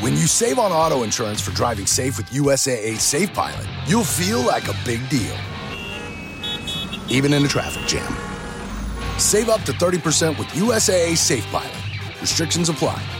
When you save on auto insurance for driving safe with USAA Safe Pilot, you'll feel like a big deal, even in a traffic jam. Save up to 30% with USAA Safe Pilot. Restrictions apply.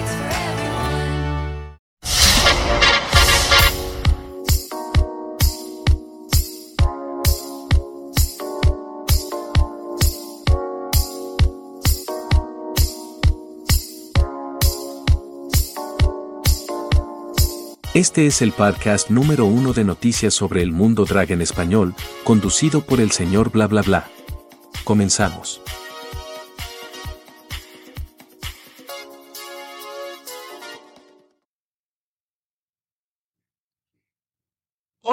Este es el podcast número uno de noticias sobre el mundo drag en español, conducido por el señor bla bla bla. Comenzamos.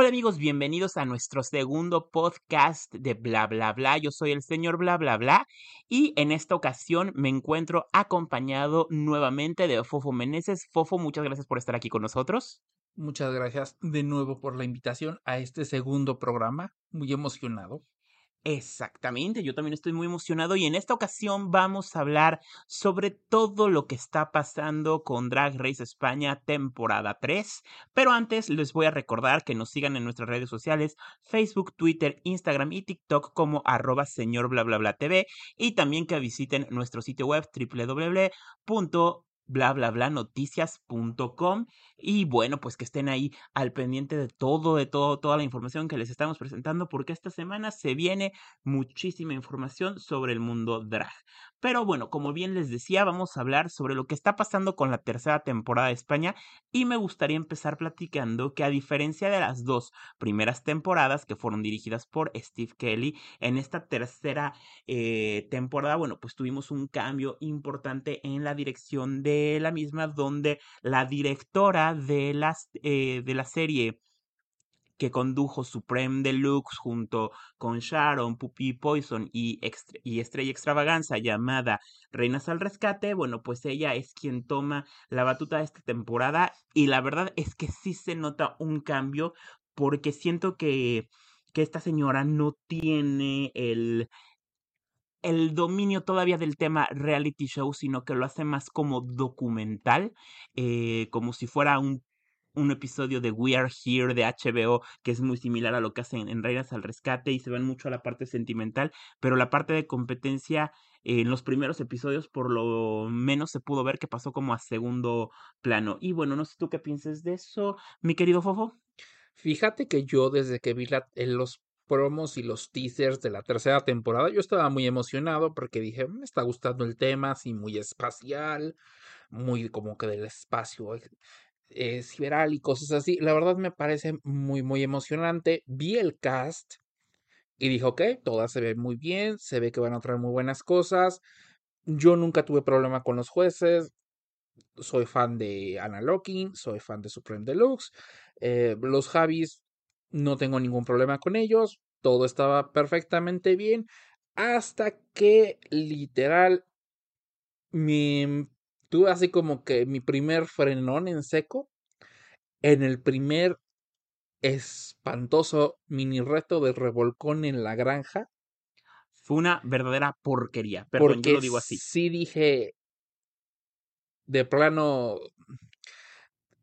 Amigos, bienvenidos a nuestro segundo podcast de Bla Bla Bla. Yo soy el señor Bla Bla Bla y en esta ocasión me encuentro acompañado nuevamente de Fofo Meneses. Fofo, muchas gracias por estar aquí con nosotros. Muchas gracias de nuevo por la invitación a este segundo programa. Muy emocionado. Exactamente, yo también estoy muy emocionado y en esta ocasión vamos a hablar sobre todo lo que está pasando con Drag Race España temporada 3. Pero antes les voy a recordar que nos sigan en nuestras redes sociales, Facebook, Twitter, Instagram y TikTok como arroba señor bla bla bla TV y también que visiten nuestro sitio web www bla bla bla noticias.com y bueno pues que estén ahí al pendiente de todo de todo toda la información que les estamos presentando porque esta semana se viene muchísima información sobre el mundo drag. Pero bueno como bien les decía vamos a hablar sobre lo que está pasando con la tercera temporada de España y me gustaría empezar platicando que a diferencia de las dos primeras temporadas que fueron dirigidas por Steve Kelly en esta tercera eh, temporada bueno pues tuvimos un cambio importante en la dirección de la misma donde la directora de, las, eh, de la serie que condujo Supreme Deluxe junto con Sharon, Puppy Poison y, y Estrella Extravaganza llamada Reinas al Rescate, bueno, pues ella es quien toma la batuta de esta temporada y la verdad es que sí se nota un cambio porque siento que, que esta señora no tiene el, el dominio todavía del tema reality show, sino que lo hace más como documental, eh, como si fuera un, un episodio de We Are Here de HBO, que es muy similar a lo que hacen en Reinas al Rescate y se van mucho a la parte sentimental, pero la parte de competencia eh, en los primeros episodios por lo menos se pudo ver que pasó como a segundo plano. Y bueno, no sé tú qué pienses de eso, mi querido Fofo. Fíjate que yo desde que vi la- en los promos y los teasers de la tercera temporada, yo estaba muy emocionado porque dije, me está gustando el tema, así muy espacial, muy como que del espacio eh, eh, sideral y cosas así. La verdad me parece muy, muy emocionante. Vi el cast y dije, ok, todas se ven muy bien, se ve que van a traer muy buenas cosas. Yo nunca tuve problema con los jueces, soy fan de Anna Locking, soy fan de Supreme Deluxe. eh, los Javis, no tengo ningún problema con ellos. Todo estaba perfectamente bien. Hasta que literal me tuve así como que mi primer frenón en seco. En el primer espantoso mini reto de revolcón en la granja. Fue una verdadera porquería, perdón, Porque yo lo digo así. sí dije, de plano,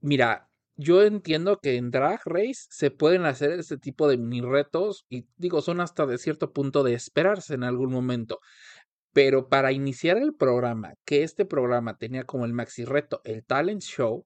mira, yo entiendo que en Drag Race se pueden hacer este tipo de mini retos y digo, son hasta de cierto punto de esperarse en algún momento. Pero para iniciar el programa, que este programa tenía como el maxi reto el talent show,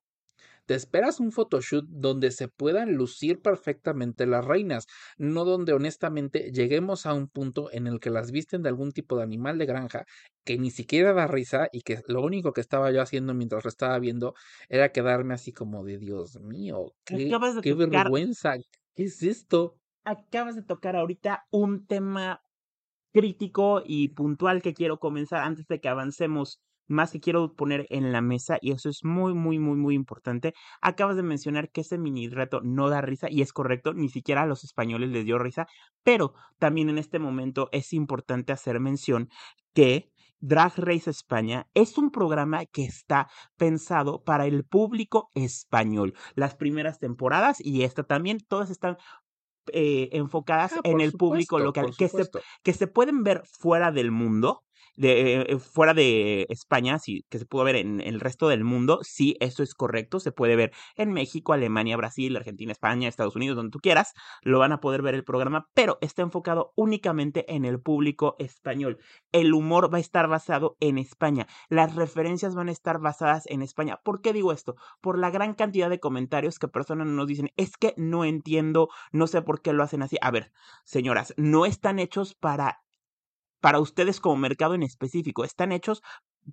te esperas un photoshoot donde se puedan lucir perfectamente las reinas, no donde honestamente lleguemos a un punto en el que las visten de algún tipo de animal de granja que ni siquiera da risa y que lo único que estaba yo haciendo mientras lo estaba viendo era quedarme así como de Dios mío, qué, tocar- vergüenza, ¿qué es esto? acabas de tocar ahorita un tema crítico y puntual que quiero comenzar antes de que avancemos más que quiero poner en la mesa, y eso es muy, muy, muy, muy importante. Acabas de mencionar que ese mini reto no da risa, y es correcto, ni siquiera a los españoles les dio risa, pero también en este momento es importante hacer mención que Drag Race España es un programa que está pensado para el público español. Las primeras temporadas y esta también, todas están eh, enfocadas Ah, en el público local, que se, que se pueden ver fuera del mundo, de, eh, fuera de España, sí, que se pudo ver en el resto del mundo, sí, eso es correcto, se puede ver en México, Alemania, Brasil, Argentina, España, Estados Unidos, donde tú quieras, lo van a poder ver el programa, pero está enfocado únicamente en el público español. El humor va a estar basado en España, las referencias van a estar basadas en España. ¿Por qué digo esto? Por la gran cantidad de comentarios que personas nos dicen, es que no entiendo, no sé por qué lo hacen así. A ver, señoras, no están hechos para para ustedes como mercado en específico, están hechos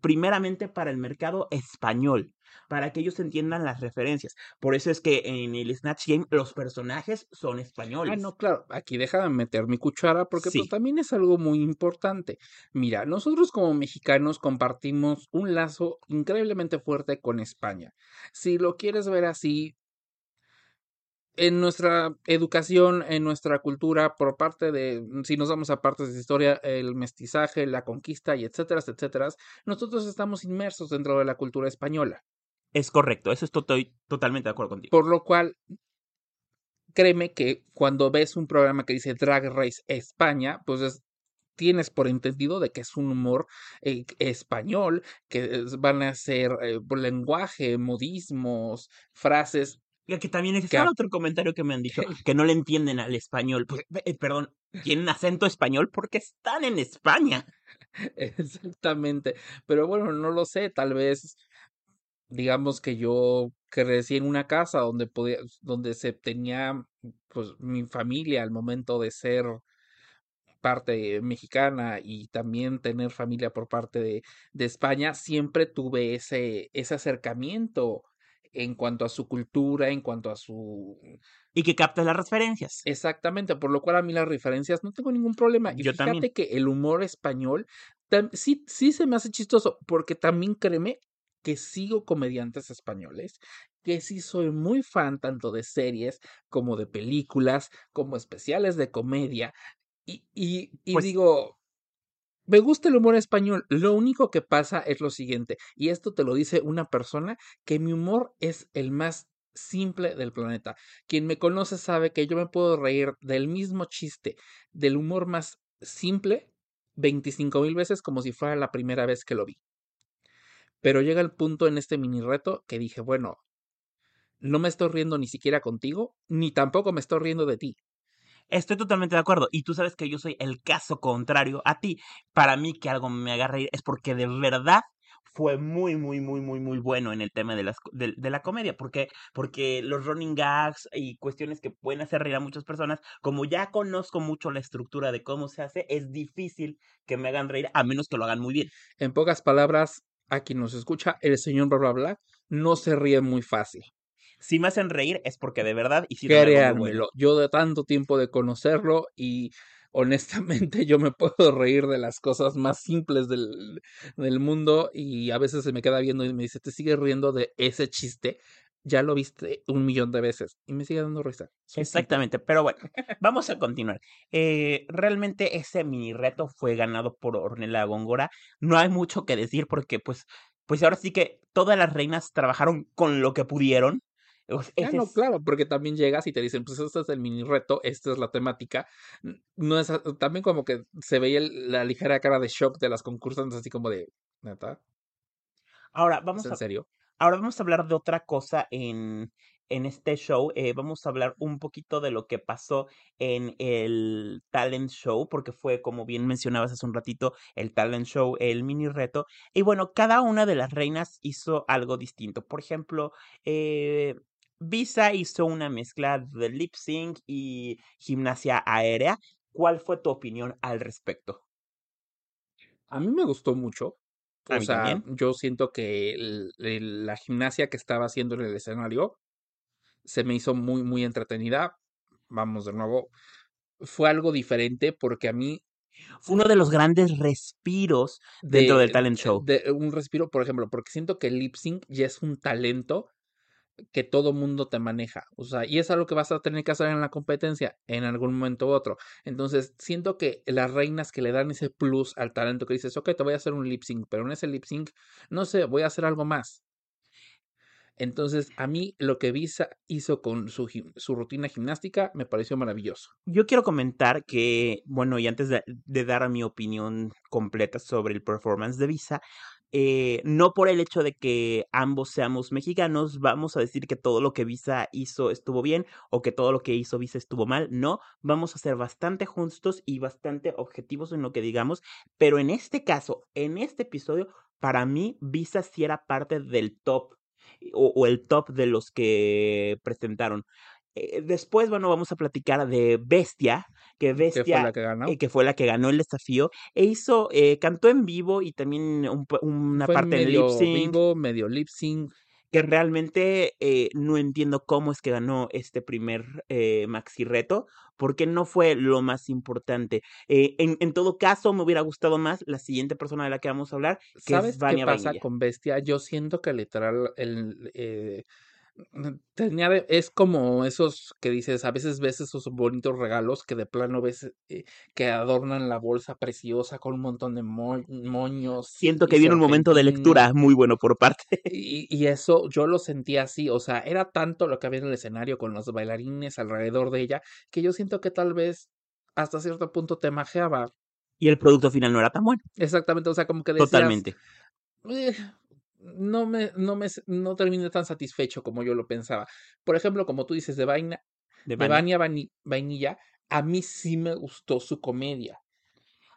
primeramente para el mercado español, para que ellos entiendan las referencias. Por eso es que en el Snatch Game los personajes son Ah, españoles. no, claro, aquí déjame meter mi cuchara porque pues también es algo muy importante. Mira, nosotros como mexicanos compartimos un lazo increíblemente fuerte con España. Si lo quieres ver así, en nuestra educación, en nuestra cultura, por parte de, si nos vamos a partes de historia, el mestizaje, la conquista y etcétera, etcétera, nosotros estamos inmersos dentro de la cultura española. Es correcto, eso estoy totalmente de acuerdo contigo. Por lo cual, créeme que cuando ves un programa que dice Drag Race España, pues es- tienes por entendido de que es un humor eh, español, que es- van a ser eh, lenguaje, modismos, frases. Que también es que otro comentario que me han dicho, que no le entienden al español. Pues, eh, perdón, tienen acento español porque están en España. Exactamente. Pero bueno, no lo sé, tal vez digamos que yo crecí en una casa donde podía, donde se tenía pues mi familia al momento de ser parte mexicana y también tener familia por parte de, de España, siempre tuve ese, ese acercamiento en cuanto a su cultura, en cuanto a su... Y que captas las referencias. Exactamente, por lo cual a mí las referencias no tengo ningún problema. Y Yo fíjate también. que el humor español sí, sí se me hace chistoso, porque también créeme que sigo comediantes españoles, que sí soy muy fan tanto de series como de películas, como especiales de comedia. Y, y, y Pues- digo, me gusta el humor español. Lo único que pasa es lo siguiente, y esto te lo dice una persona que mi humor es el más simple del planeta. Quien me conoce sabe que yo me puedo reír del mismo chiste, del humor más simple, 25 mil veces como si fuera la primera vez que lo vi. Pero llega el punto en este mini reto que dije, bueno, no me estoy riendo ni siquiera contigo, ni tampoco me estoy riendo de ti. Estoy totalmente de acuerdo. Y tú sabes que yo soy el caso contrario a ti. Para mí que algo me haga reír es porque de verdad fue muy, muy, muy, muy, muy bueno en el tema de, las, de, de la comedia. Porque, porque los running gags y cuestiones que pueden hacer reír a muchas personas, como ya conozco mucho la estructura de cómo se hace, es difícil que me hagan reír a menos que lo hagan muy bien. En pocas palabras, a quien nos escucha, el señor bla bla bla no se ríe muy fácil. Si me hacen reír es porque de verdad hicieron algo muy bueno. Yo de tanto tiempo de conocerlo y honestamente yo me puedo reír de las cosas más simples del, del mundo y a veces se me queda viendo y me dice, ¿te sigues riendo de ese chiste? Ya lo viste un millón de veces y me sigue dando risa. Soy simple. Exactamente, pero bueno, vamos a continuar. Eh, realmente ese mini reto fue ganado por Ornella Góngora. No hay mucho que decir porque pues, pues ahora sí que todas las reinas trabajaron con lo que pudieron. Sea, Ah, no, es- claro, porque también llegas y te dicen, pues este es el mini reto, esta es la temática. No es, también como que se veía el- la ligera cara de shock de las concursantes, así como de, ¿neta? Ahora ¿Es vamos en a, serio? ahora vamos a hablar de otra cosa en, en este show. eh, vamos a hablar un poquito de lo que pasó en el talent show, porque fue, como bien mencionabas hace un ratito, el talent show, el mini reto. Y bueno, cada una de las reinas hizo algo distinto. Por ejemplo, eh, Visa hizo una mezcla de lip sync y gimnasia aérea. ¿Cuál fue tu opinión al respecto? A mí me gustó mucho. O sea, también. yo siento que el- el- la gimnasia que estaba haciendo en el escenario se me hizo muy, muy entretenida. Vamos de nuevo. Fue algo diferente porque a mí Fue uno de los grandes respiros dentro del talent show. de un respiro, por ejemplo, porque siento que el lip sync ya es un talento que todo mundo te maneja. O sea, y es algo que vas a tener que hacer en la competencia en algún momento u otro. Entonces, siento que las reinas que le dan ese plus al talento que dices, ok, te voy a hacer un lip sync, pero en ese lip sync, no sé, voy a hacer algo más. Entonces, a mí lo que Visa hizo con su, su rutina gimnástica me pareció maravilloso. Yo quiero comentar que, bueno, y antes de, de dar mi opinión completa sobre el performance de Visa, eh, no por el hecho de que ambos seamos mexicanos, vamos a decir que todo lo que Visa hizo estuvo bien o que todo lo que hizo Visa estuvo mal. No, vamos a ser bastante justos y bastante objetivos en lo que digamos, pero en este caso, en este episodio, para mí, Visa sí era parte del top o, o el top de los que presentaron. Eh, después, bueno, vamos a platicar de Bestia, que Que fue Bestia, la que ganó. eh, que fue la que ganó el desafío, e hizo, eh, cantó en vivo y también un una Fue parte en lip sync, vivo, medio lip sync. que realmente no entiendo cómo es que ganó este primer maxi reto, porque no fue lo más importante. Eh, en, en todo caso, me hubiera gustado más la siguiente persona de la que vamos a hablar, que ¿Sabes es qué Vania pasa Vainilla. con Bestia? Yo siento que literal el, eh, tenía de- es como esos que dices, a veces ves esos bonitos regalos que de plano ves eh, que adornan la bolsa preciosa con un montón de mo- moños Siento que viene un momento de lectura muy bueno por parte. Y, y eso yo lo sentía así, o sea, era tanto lo que había en el escenario con los bailarines alrededor de ella, que yo siento que tal vez hasta cierto punto te majeaba. Y el producto final no era tan bueno. Exactamente, o sea, como que decías, Totalmente. "Eh, no me, no me, no terminé tan satisfecho como yo lo pensaba. Por ejemplo, como tú dices, de Vaina, De de Vania. Vania Vani- Vainilla, a mí sí me gustó su comedia,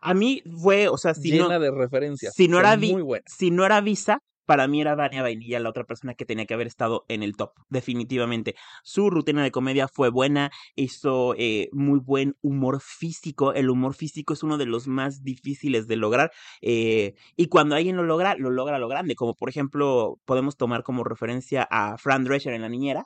A mí fue, o sea, si llena no, de referencias, si no era Vi- muy buena. si no era Visa, para mí era Vania Vainilla la otra persona que tenía que haber estado en el top, definitivamente. Su rutina de comedia fue buena, hizo eh, muy buen humor físico. El humor físico es uno de los más difíciles de lograr. eh, y cuando alguien lo logra, lo logra a lo grande. Como por ejemplo, podemos tomar como referencia a Fran Drescher en La Niñera.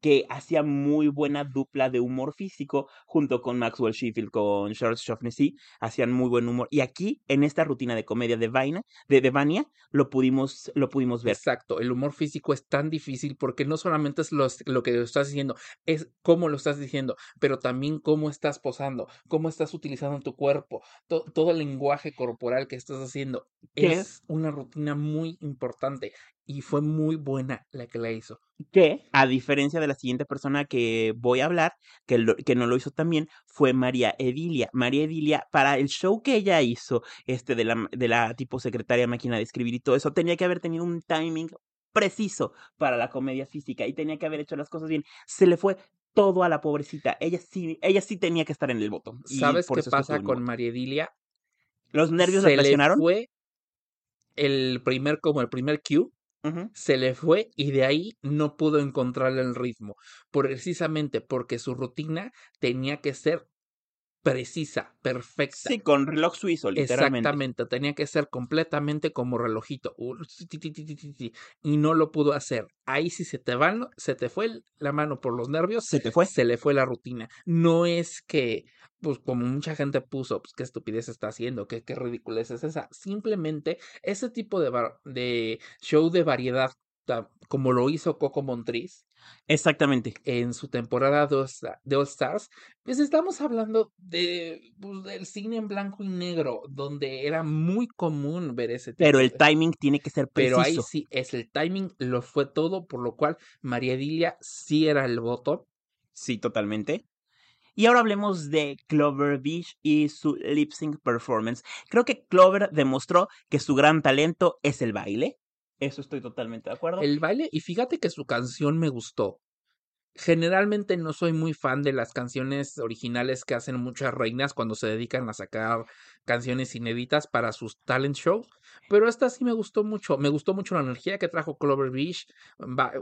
Que hacía muy buena dupla de humor físico junto con Maxwell Sheffield, con Charles Shaughnessy, hacían muy buen humor. Y aquí, en esta rutina de comedia de Vaina, de, de Vania, lo pudimos, lo pudimos ver. Exacto, el humor físico es tan difícil porque no solamente es los- lo que estás diciendo, es cómo lo estás diciendo, pero también cómo estás posando, cómo estás utilizando tu cuerpo, to- todo el lenguaje corporal que estás haciendo. Es una rutina muy importante y fue muy buena la que la hizo. Que, a diferencia de la siguiente persona que voy a hablar, que, lo- que no lo hizo también, fue María Edilia. María Edilia, para el show que ella hizo, este, de la, de la tipo secretaria máquina de escribir y todo eso, tenía que haber tenido un timing preciso para la comedia física y tenía que haber hecho las cosas bien. Se le fue todo a la pobrecita. Ella sí, ella sí tenía que estar en el voto. ¿Sabes por qué pasa con. María Edilia? ¿Los nervios Se la le fue el primer, como el primer cue, Se le fue y de ahí no pudo encontrar el ritmo, precisamente porque su rutina tenía que ser precisa, perfecta. Sí, con reloj suizo, literalmente. Exactamente, tenía que ser completamente como relojito y no lo pudo hacer. Ahí sí se te van, se te fue la mano por los nervios, Se te fue. se le fue la rutina. No es que, pues como mucha gente puso, pues qué estupidez está haciendo, qué, qué ridiculez es esa. Simplemente ese tipo de, de show de variedad, como lo hizo Coco Montriz Exactamente. en su temporada de All, Stars, pues estamos hablando de, pues, del cine en blanco y negro, donde era muy común ver ese tipo Pero el de- timing tiene que ser preciso. Pero ahí sí, es el timing, lo fue todo, por lo cual María Edilia sí era el voto. Sí, totalmente. Y ahora hablemos de Clover Beach y su lip sync performance. Creo que Clover demostró que su gran talento es el baile. Eso estoy totalmente de acuerdo. El baile, y fíjate que su canción me gustó. generalmente no soy muy fan de las canciones originales que hacen muchas reinas cuando se dedican a sacar canciones inéditas para sus talent shows, pero esta sí me gustó mucho, me gustó mucho la energía que trajo Clover Beach.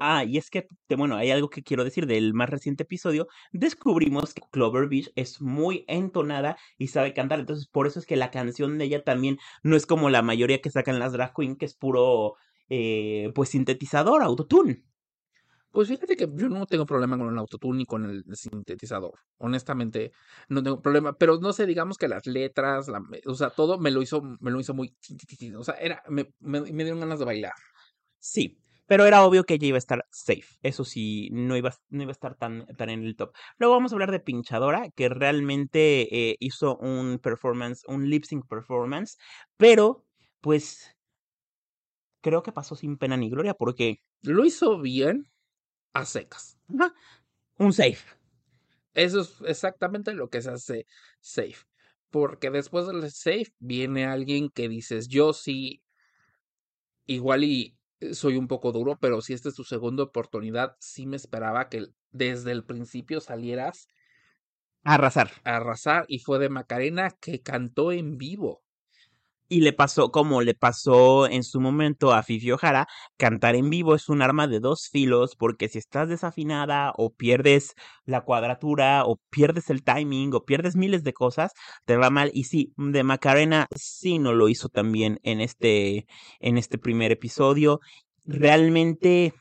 Ah, y es que, bueno, hay algo que quiero decir del más reciente episodio. Descubrimos que Clover Beach es muy entonada y sabe cantar. Entonces, por eso es que la canción de ella también no es como la mayoría que sacan las drag queen, que es puro, eh, pues, sintetizador, autotune. Pues fíjate que yo no tengo problema con el autotune ni con el sintetizador. Honestamente, no tengo problema. Pero no sé, digamos que las letras, la o sea, todo me lo hizo, me lo hizo muy. O sea, era, me, me, me dieron ganas de bailar. Sí, pero era obvio que ella iba a estar safe. Eso sí, no iba, no iba a estar tan, tan en el top. Luego vamos a hablar de Pinchadora, que realmente eh, hizo un performance, un lip sync performance, pero pues creo que pasó sin pena ni gloria porque Lo hizo bien a secas. ajá, un safe. Eso es exactamente lo que se hace safe. Porque después del safe viene alguien que dices, yo sí, igual y soy un poco duro, pero si esta es tu segunda oportunidad, sí me esperaba que desde el principio salieras Arrasar. a arrasar y fue de Macarena que cantó en vivo. Y le pasó, como le pasó en su momento a Fifi O'Hara, cantar en vivo es un arma de dos filos, porque si estás desafinada o pierdes la cuadratura o pierdes el timing o pierdes miles de cosas, te va mal. Y sí, de Macarena sí no lo hizo también en este, en este primer episodio. Realmente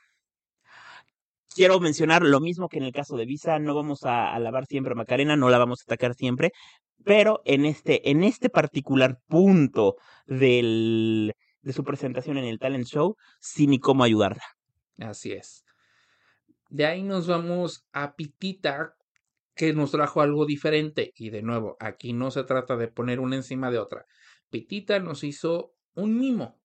quiero mencionar lo mismo que en el caso de Visa, no vamos a alabar siempre a Macarena, no la vamos a atacar siempre, pero en este, en este particular punto del, de su presentación en el talent show, sí ni cómo ayudarla. Así es. De ahí nos vamos a Pitita, que nos trajo algo diferente. Y de nuevo, aquí no se trata de poner una encima de otra. Pitita nos hizo un mimo.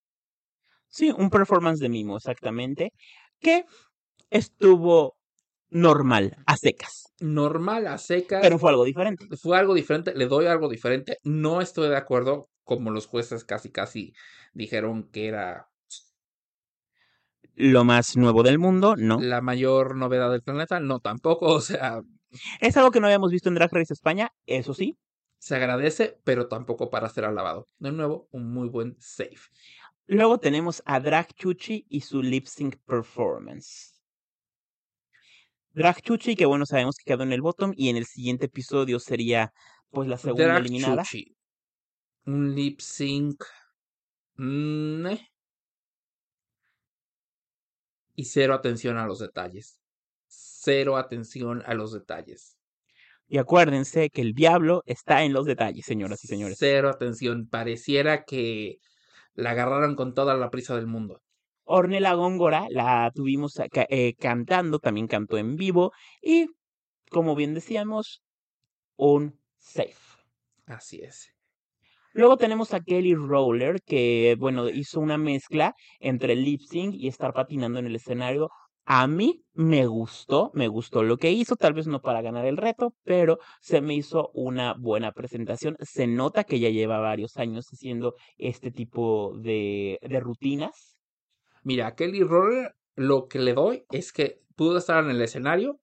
Sí, un performance de mimo, exactamente, que estuvo normal, a secas, Normal, a secas. pero fue algo diferente. fue algo diferente, le doy algo diferente. No estoy de acuerdo, como los jueces casi casi dijeron que era Lo más nuevo del mundo, no. la mayor novedad del planeta. No, tampoco. O sea, Es algo que no habíamos visto en Drag Race España, eso sí. se agradece, pero tampoco para ser alabado. De nuevo, un muy buen save. Luego tenemos a Drag Chuchi y su lip sync performance. Drag Chuchi, que bueno, sabemos que quedó en el bottom y en el siguiente episodio sería pues la segunda Drag eliminada. Chuchi. Un lip sync. mm, eh. Y cero atención a los detalles. Cero atención a los detalles. Y acuérdense que el diablo está en los detalles, señoras y señores. Cero atención. Pareciera que la agarraron con toda la prisa del mundo. Ornella Góngora la tuvimos eh, cantando, también cantó en vivo y, como bien decíamos, un safe. Así es. Luego tenemos a Kelly Roller, que, bueno, hizo una mezcla entre lip sync y estar patinando en el escenario. A mí me gustó, me gustó lo que hizo, tal vez no para ganar el reto, pero se me hizo una buena presentación. Se nota que ya lleva varios años haciendo este tipo de, de rutinas. Mira, a Kelly lo que le doy es que pudo estar en el escenario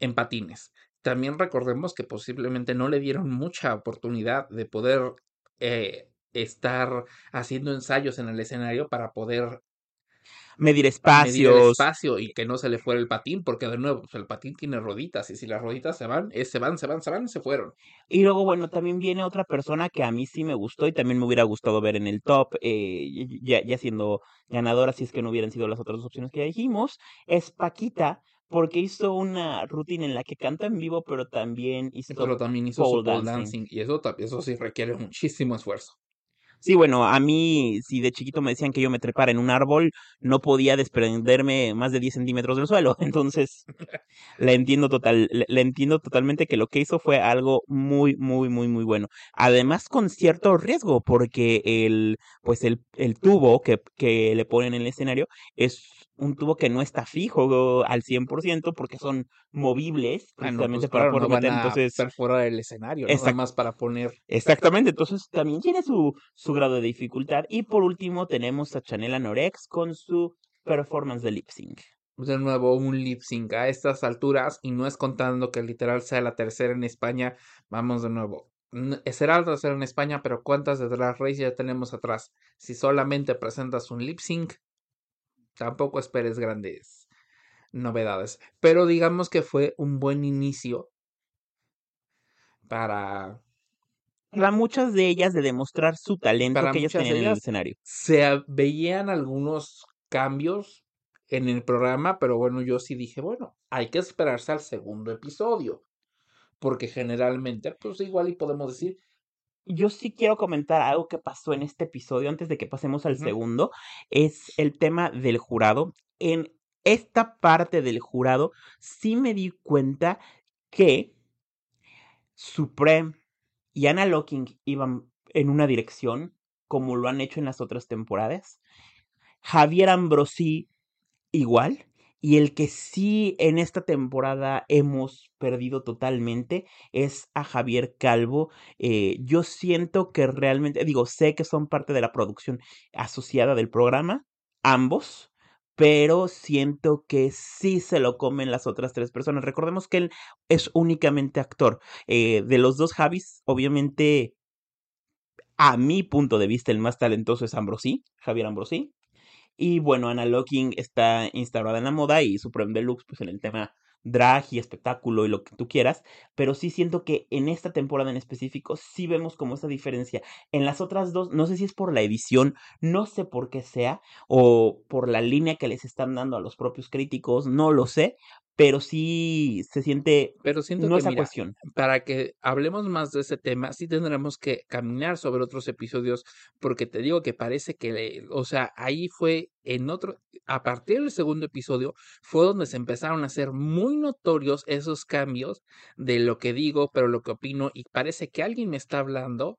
en patines. También recordemos que posiblemente no le dieron mucha oportunidad de poder eh, estar haciendo ensayos en el escenario para poder Medir medir el espacios. espacio y que no se le fuera el patín, porque de nuevo, pues, el patín tiene roditas y si las roditas se van, eh, se van, se van, se van, se fueron. Y luego, bueno, también viene otra persona que a mí sí me gustó y también me hubiera gustado ver en el top, eh, ya, ya siendo ganadora, si es que no hubieran sido las otras dos opciones que ya dijimos, es Paquita, porque hizo una rutina en la que canta en vivo, pero también hizo Pero también hizo pole su pole dancing. dancing y eso, eso sí requiere muchísimo esfuerzo. Sí, bueno, a mí, si de chiquito me decían que yo me trepara en un árbol, no podía desprenderme más de 10 centímetros del suelo. Entonces, la entiendo total, la entiendo totalmente que lo que hizo fue algo muy, muy, muy, muy bueno. Además, con cierto riesgo, porque el, pues el, el tubo que, que le ponen en el escenario es un tubo que no está fijo al 100% porque son movibles, Ah, no, precisamente pues para claro, poder no van meter. a Entonces, perforar el escenario, ¿no? nada más para poner Exactamente, entonces también tiene su, su grado de dificultad. Y por último tenemos a Chanel Anorex con su performance de lip sync. de nuevo un lip sync a estas alturas y no es contando que literal sea la tercera en España. Vamos de nuevo. Será la tercera en España, pero ¿cuántas de Drag Race ya tenemos atrás? Si solamente presentas un lip sync, tampoco esperes grandes novedades. Pero digamos que fue un buen inicio para Para muchas de ellas de demostrar su talento Para que ellas tenían en el escenario. se veían algunos cambios en el programa, pero bueno, yo sí dije, bueno, hay que esperarse al segundo episodio, porque generalmente, pues igual y podemos decir, Yo sí quiero comentar algo que pasó en este episodio antes de que pasemos al segundo. Es el tema del jurado. En esta parte del jurado sí me di cuenta que Supreme y Anna Locking iban en una dirección como lo han hecho en las otras temporadas. Javier Ambrosi igual. Y el que sí en esta temporada hemos perdido totalmente es a Javier Calvo. Eh, yo siento que realmente, digo, sé que son parte de la producción asociada del programa, ambos, pero siento que sí se lo comen las otras tres personas. Recordemos que él es únicamente actor. Eh, de los dos Javis, obviamente, a mi punto de vista, el más talentoso es Ambrosí, Javier Ambrosí. Y bueno, Anna Locking está instaurada en la moda y Supreme Deluxe, pues en el tema drag y espectáculo y lo que tú quieras. Pero sí siento que en esta temporada en específico sí vemos como esa diferencia. En las otras dos, no sé si es por la edición, no sé por qué sea, o por la línea que les están dando a los propios críticos, no lo sé. Pero sí se siente, pero siento no que esa mira, cuestión. para que hablemos más de ese tema, sí tendremos que caminar sobre otros episodios, porque te digo que parece que, le- o sea, ahí fue en otro, a partir del segundo episodio, fue donde se empezaron a hacer muy notorios esos cambios de lo que digo, pero lo que opino, y parece que alguien me está hablando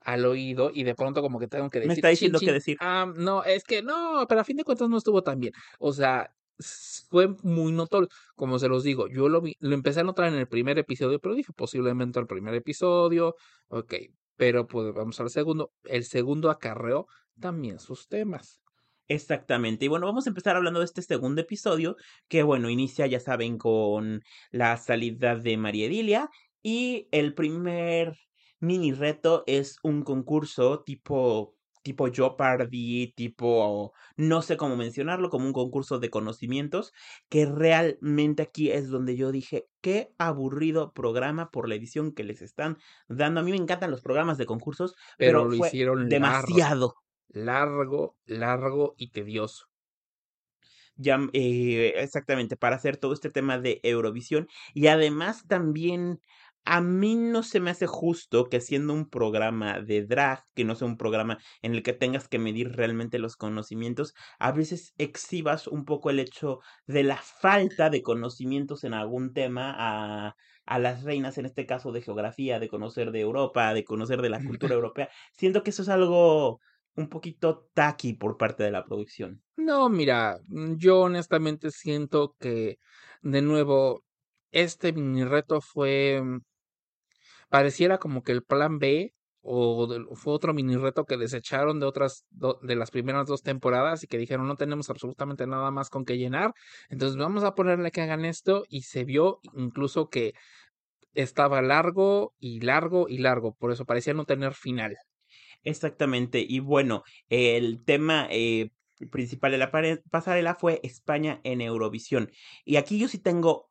al oído y de pronto como que tengo que decir, Me está "Chin, diciendo chin, decir. ah, no, es que no, pero a fin de cuentas no estuvo tan bien. O sea, fue muy notorio, como se los digo, yo lo vi, lo empecé a notar en el primer episodio, pero dije posiblemente el primer episodio, ok, pero pues vamos al segundo, el segundo acarreó también sus temas. Exactamente. Y bueno, vamos a empezar hablando de este segundo episodio, que bueno, inicia, ya saben, con la salida de María Edilia. Y el primer mini reto es un concurso tipo, tipo Jeopardy, tipo, no sé cómo mencionarlo, como un concurso de conocimientos, que realmente aquí es donde yo dije, qué aburrido programa por la edición que les están dando. A mí me encantan los programas de concursos, Pero pero, lo fue hicieron demasiado. Largo, largo y tedioso. ya, eh, exactamente, para hacer todo este tema de Eurovisión. Y además también, a mí no se me hace justo que siendo un programa de drag, que no sea un programa en el que tengas que medir realmente los conocimientos, a veces exhibas un poco el hecho de la falta de conocimientos en algún tema a, a las reinas, en este caso de geografía, de conocer de Europa, de conocer de la cultura europea. Siento que eso es algo un poquito tacky por parte de la producción. No, mira, mm, yo honestamente siento que, de nuevo, este mini reto fue, mm, pareciera como que el plan B o fue otro mini reto que desecharon de otras, do- de las primeras dos temporadas y que dijeron no tenemos absolutamente nada más con que llenar, entonces vamos a ponerle que hagan esto y se vio incluso que estaba largo y largo y largo, por eso parecía no tener final. Exactamente. Y bueno, el tema eh, principal de la pasarela fue España en Eurovisión. Y aquí yo sí tengo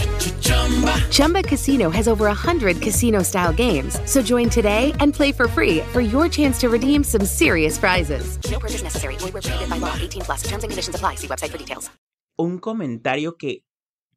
Chumba Casino has over 100 casino style games. So join today and play for free for your chance to redeem some serious prizes. No purchase necessary. Void where prohibited by law. 18 plus. Terms and conditions apply. See website for details. un comentario que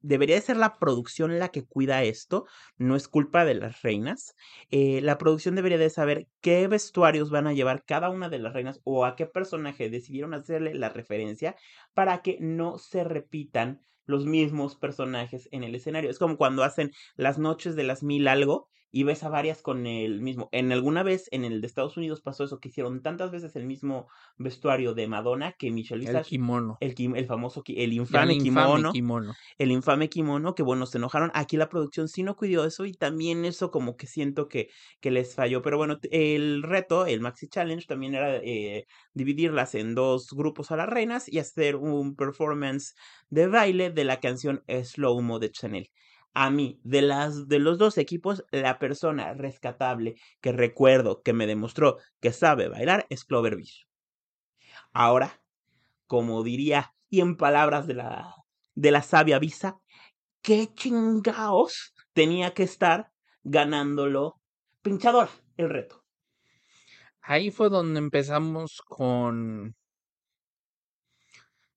debería de ser la producción la que cuida esto, no es culpa de las reinas. Eh, la producción debería de saber qué vestuarios van a llevar cada una de las reinas o a qué personaje decidieron hacerle la referencia para que no se repitan los mismos personajes en el escenario. Es como cuando hacen las noches de las mil algo y ves a varias con el mismo. En alguna vez en el de Estados Unidos pasó eso, que hicieron tantas veces el mismo vestuario de Madonna que Michelle El kimono. el, kim- el famoso, el infame, el infame kimono, kimono. el infame kimono, que bueno, se enojaron. Aquí la producción sí no cuidó eso y también eso como que siento que, que les falló. Pero bueno, el reto, el Maxi Challenge, también era eh, dividirlas en dos grupos a las reinas y hacer un performance de baile de la canción Slow Mo de Chanel. A mí, de, las, de los dos equipos, la persona rescatable que recuerdo que me demostró que sabe bailar es Clover Beach. Ahora, como diría, y en palabras de la, de la sabia Visa, ¿qué chingaos tenía que estar ganándolo pinchadora el reto? Ahí fue donde empezamos con,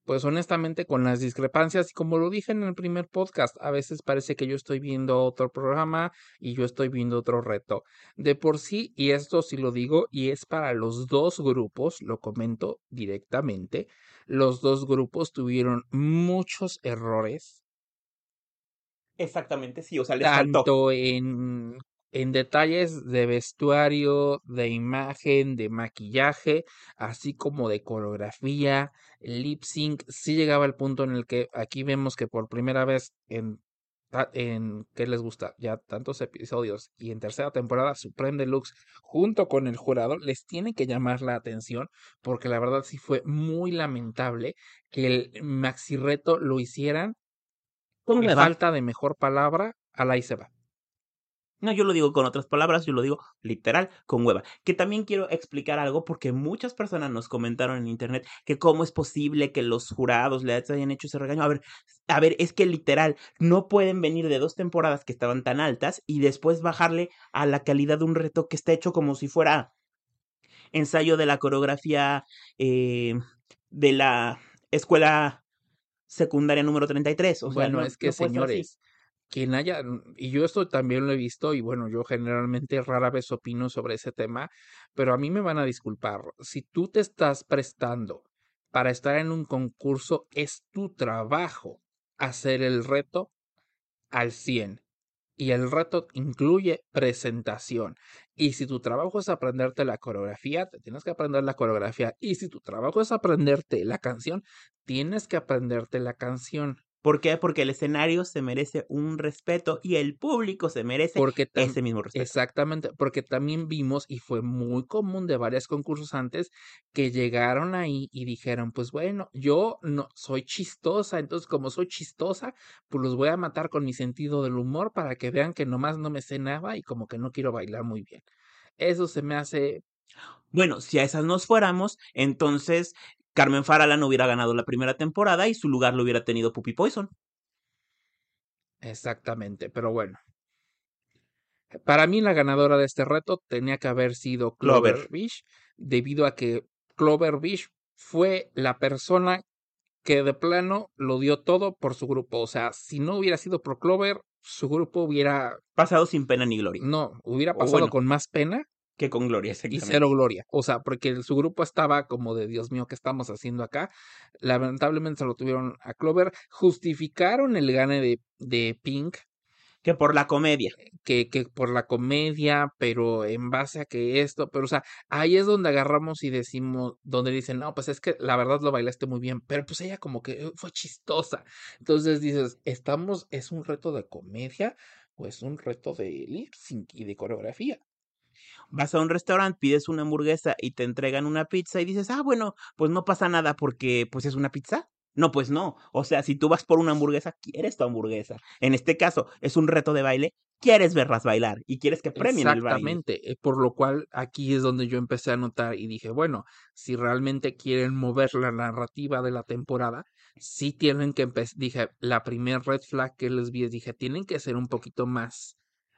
pues honestamente, con las discrepancias. Y como lo dije en el primer podcast, a veces parece que yo estoy viendo otro programa y yo estoy viendo otro reto. De por sí, y esto sí lo digo, y es para los dos grupos, lo comento directamente, los dos grupos tuvieron muchos errores Exactamente, sí, o sea, les faltó. tanto en, en detalles de vestuario, de imagen, de maquillaje, así como de coreografía, lip sync. Sí llegaba el punto en el que aquí vemos que por primera vez en, en ¿qué les gusta? Ya tantos episodios y en tercera temporada Supreme Deluxe junto con el jurado les tiene que llamar la atención porque la verdad sí fue muy lamentable que el maxi reto lo hicieran Con y falta de mejor palabra, al ahí se va. No, yo lo digo con otras palabras, yo lo digo literal con hueva. Que también quiero explicar algo porque muchas personas nos comentaron en internet que cómo es posible que los jurados le hayan hecho ese regaño. A ver, a ver, es que literal no pueden venir de dos temporadas que estaban tan altas y después bajarle a la calidad de un reto que está hecho como si fuera ensayo de la coreografía eh, de la escuela secundaria número 33. O sea, bueno, no- es que no señores, quien haya, y yo esto también lo he visto, y bueno, yo generalmente rara vez opino sobre ese tema, pero a mí me van a disculpar. Si tú te estás prestando para estar en un concurso, es tu trabajo hacer el reto al 100. Y el reto incluye presentación. Y si tu trabajo es aprenderte la coreografía, te tienes que aprender la coreografía. Y si tu trabajo es aprenderte la canción, tienes que aprenderte la canción. ¿Por qué? Porque el escenario se merece un respeto y el público se merece Porque ese mismo respeto. Exactamente, porque también vimos, y fue muy común de varios concursantes, que llegaron ahí y dijeron, pues bueno, yo no soy chistosa, entonces como soy chistosa, pues los voy a matar con mi sentido del humor para que vean que nomás no me sé nada y como que no quiero bailar muy bien. Eso se me hace Bueno, si a esas nos fuéramos, entonces Carmen Farala no hubiera ganado la primera temporada y su lugar lo hubiera tenido Puppy Poison. exactamente, pero bueno. Para mí la ganadora de este reto tenía que haber sido Clover, Clover. Beach, debido a que Clover Beach fue la persona que de plano lo dio todo por su grupo. O sea, si no hubiera sido por Clover, su grupo hubiera, Pasado sin pena ni gloria. no, hubiera pasado bueno, con más pena Que con gloria, y cero gloria. O sea, porque su grupo estaba como de Dios mío, ¿qué estamos haciendo acá? Lamentablemente se lo tuvieron a Clover. Justificaron el gane de, de Pink, Que por la comedia. que, que por la comedia, pero en base a que esto, pero o sea, ahí es donde agarramos y decimos, donde dicen, no, pues es que la verdad lo bailaste muy bien, pero pues ella como que eh, fue chistosa. Entonces dices, estamos, ¿es un reto de comedia o es un reto de lip sync y de coreografía? Vas a un restaurante, pides una hamburguesa y te entregan una pizza y dices, ah, bueno, pues no pasa nada porque pues es una pizza. No, pues no. O sea, si tú vas por una hamburguesa, quieres tu hamburguesa. En este caso, es un reto de baile, quieres verlas bailar y quieres que premien el baile. Exactamente, eh, por lo cual aquí es donde yo empecé a notar y dije, bueno, si realmente quieren mover la narrativa de la temporada, sí tienen que empezar, dije, la primer red flag que les vi, dije, tienen que ser un poquito más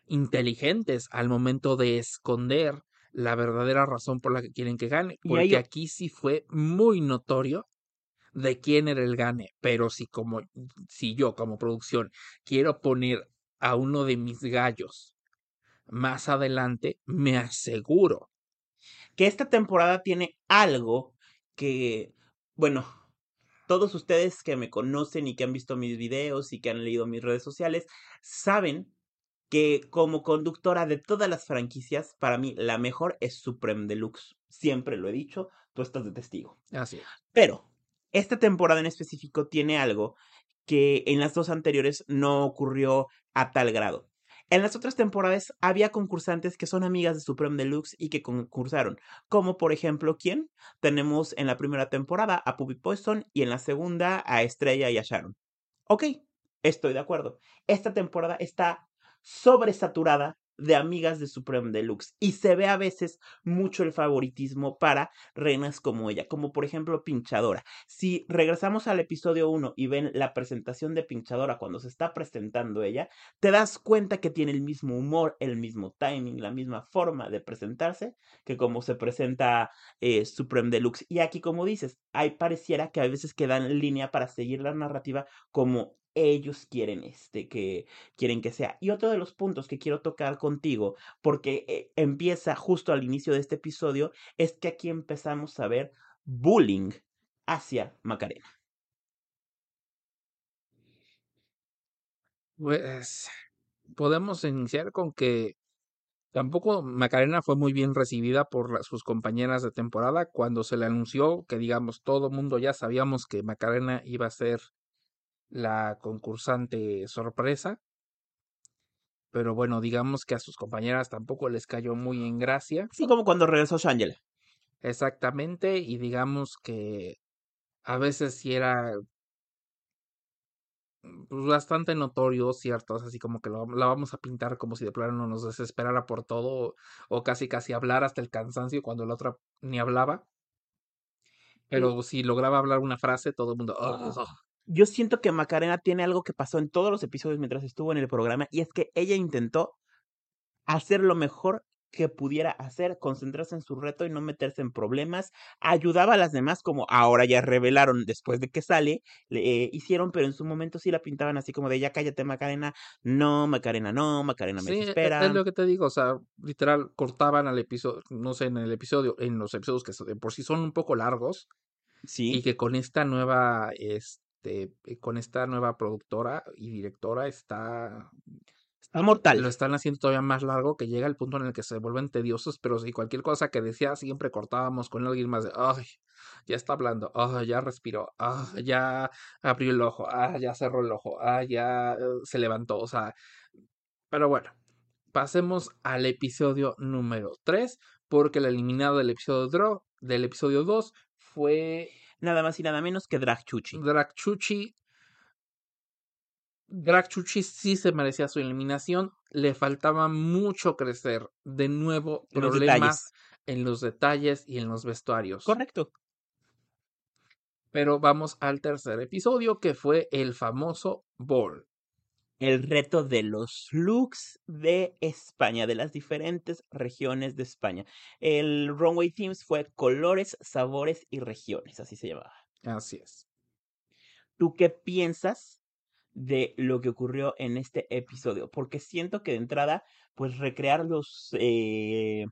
inteligentes al momento de esconder la verdadera razón por la que quieren que gane, ahí- porque aquí sí fue muy notorio de quién era el gane, pero si como si yo como producción quiero poner a uno de mis gallos más adelante, me aseguro. que esta temporada tiene algo que, bueno, todos ustedes que me conocen y que han visto mis videos y que han leído mis redes sociales, saben que como conductora de todas las franquicias, para mí la mejor es Supreme Deluxe. Siempre lo he dicho, tú estás de testigo. Así es. Pero esta temporada en específico tiene algo que en las dos anteriores no ocurrió a tal grado. En las otras temporadas había concursantes que son amigas de Supreme Deluxe y que concursaron, como por ejemplo, ¿quién? Tenemos en la primera temporada a Puppy Poison y en la segunda a Estrella y a Sharon. Ok, estoy de acuerdo. Esta temporada está sobresaturada de amigas de Supreme Deluxe y se ve a veces mucho el favoritismo para reinas como ella, como por ejemplo Pinchadora. Si regresamos al episodio 1 y ven la presentación de Pinchadora cuando se está presentando ella, te das cuenta que tiene el mismo humor, el mismo timing, la misma forma de presentarse que como se presenta eh, Supreme Deluxe. Y aquí, como dices, hay pareciera que a veces quedan línea para seguir la narrativa como ellos quieren este que quieren que sea. Y otro de los puntos que quiero tocar contigo, porque eh, empieza justo al inicio de este episodio, es que aquí empezamos a ver bullying hacia Macarena. Pues podemos iniciar con que tampoco Macarena fue muy bien recibida por sus compañeras de temporada cuando se le anunció que, digamos, todo mundo ya sabíamos que Macarena iba a ser la concursante sorpresa. Pero bueno, digamos que a sus compañeras tampoco les cayó muy en gracia. Así como cuando regresó Shangela. Exactamente, y digamos que a veces sí era pues, bastante notorio, ciertos, así como que lo, la vamos a pintar como si de plano nos desesperara por todo, o casi casi hablar hasta el cansancio cuando la otra ni hablaba. Pero si lograba hablar una frase, todo el mundo. "Ugh". Yo siento que Macarena tiene algo que pasó en todos los episodios mientras estuvo en el programa y es que ella intentó hacer lo mejor que pudiera hacer, concentrarse en su reto y no meterse en problemas. Ayudaba a las demás, como ahora ya revelaron después de que sale, le eh, hicieron, pero en su momento sí la pintaban así como de ya cállate Macarena, no, Macarena no, Macarena me Sí, e- desespera. es lo que te digo, o sea, literal, cortaban al episodio, no sé, en el episodio, en los episodios que por sí son un poco largos, y Sí, que con esta nueva, este, eh, con esta nueva productora y directora está, está mortal. lo están haciendo todavía más largo, que llega el punto en el que se vuelven tediosos, pero si cualquier cosa que decía siempre cortábamos con alguien más de, ay, ya está hablando, ah, ya respiró, ah, ya abrió el ojo, ah, ya cerró el ojo, ah, ya eh, se levantó, o sea, pero bueno, pasemos al episodio número 3, porque el eliminado del episodio, del episodio 2 fue Nada más y nada menos que Drag Chuchi. Dragchuchi. Dragchuchi sí se merecía su eliminación. Le faltaba mucho crecer. De nuevo, los problemas en los detalles y en los vestuarios. Correcto. Pero vamos al tercer episodio, que fue el famoso Ball. El reto de los looks de España, de las diferentes regiones de España. El Runway Themes fue colores, sabores y regiones, así se llamaba. Así es. ¿Tú qué piensas de lo que ocurrió en este episodio? Porque siento que de entrada, pues recrear los eh,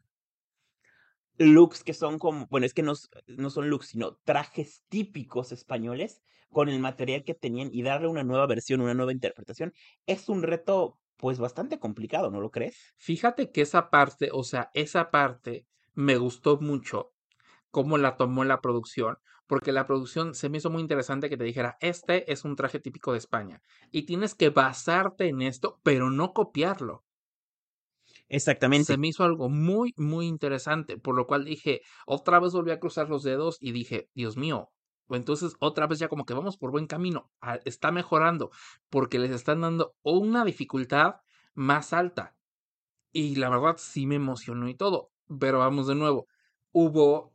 looks que son como, bueno, es que no, no son looks, sino trajes típicos españoles con el material que tenían y darle una nueva versión, una nueva interpretación, es un reto pues bastante complicado, ¿no lo crees? Fíjate que esa parte, o sea, esa parte me gustó mucho cómo la tomó la producción, porque la producción se me hizo muy interesante que te dijera, este es un traje típico de España y tienes que basarte en esto, pero no copiarlo. Exactamente. Se me hizo algo muy, muy interesante, por lo cual dije, otra vez volví a cruzar los dedos y dije, Dios mío, Entonces, otra vez ya como que vamos por buen camino. ah, Está mejorando porque les están dando una dificultad más alta. Y la verdad sí me emocionó y todo. Pero vamos de nuevo. Hubo,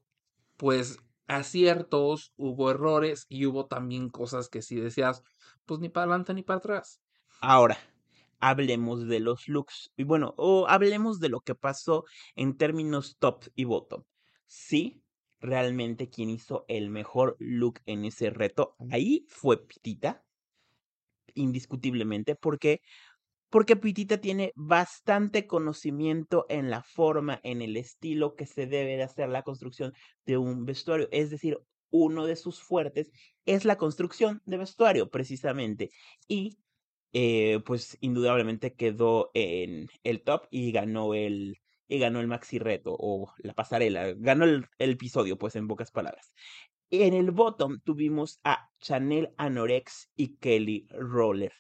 pues, aciertos, hubo errores y hubo también cosas que si decías, pues ni para adelante ni para atrás. Ahora, hablemos de los looks. Y bueno, o hablemos de lo que pasó en términos top y bottom. Sí, realmente quien hizo el mejor look en ese reto ahí fue Pitita. Indiscutiblemente, porque porque Pitita tiene bastante conocimiento en la forma, en el estilo que se debe de hacer la construcción de un vestuario. Es decir, uno de sus fuertes es la construcción de vestuario, precisamente. Y eh, pues indudablemente quedó en el top y ganó el, y ganó el maxi reto o la pasarela, ganó el, episodio, pues en pocas palabras. En el bottom tuvimos a Chanel Anorex y Kelly Roller.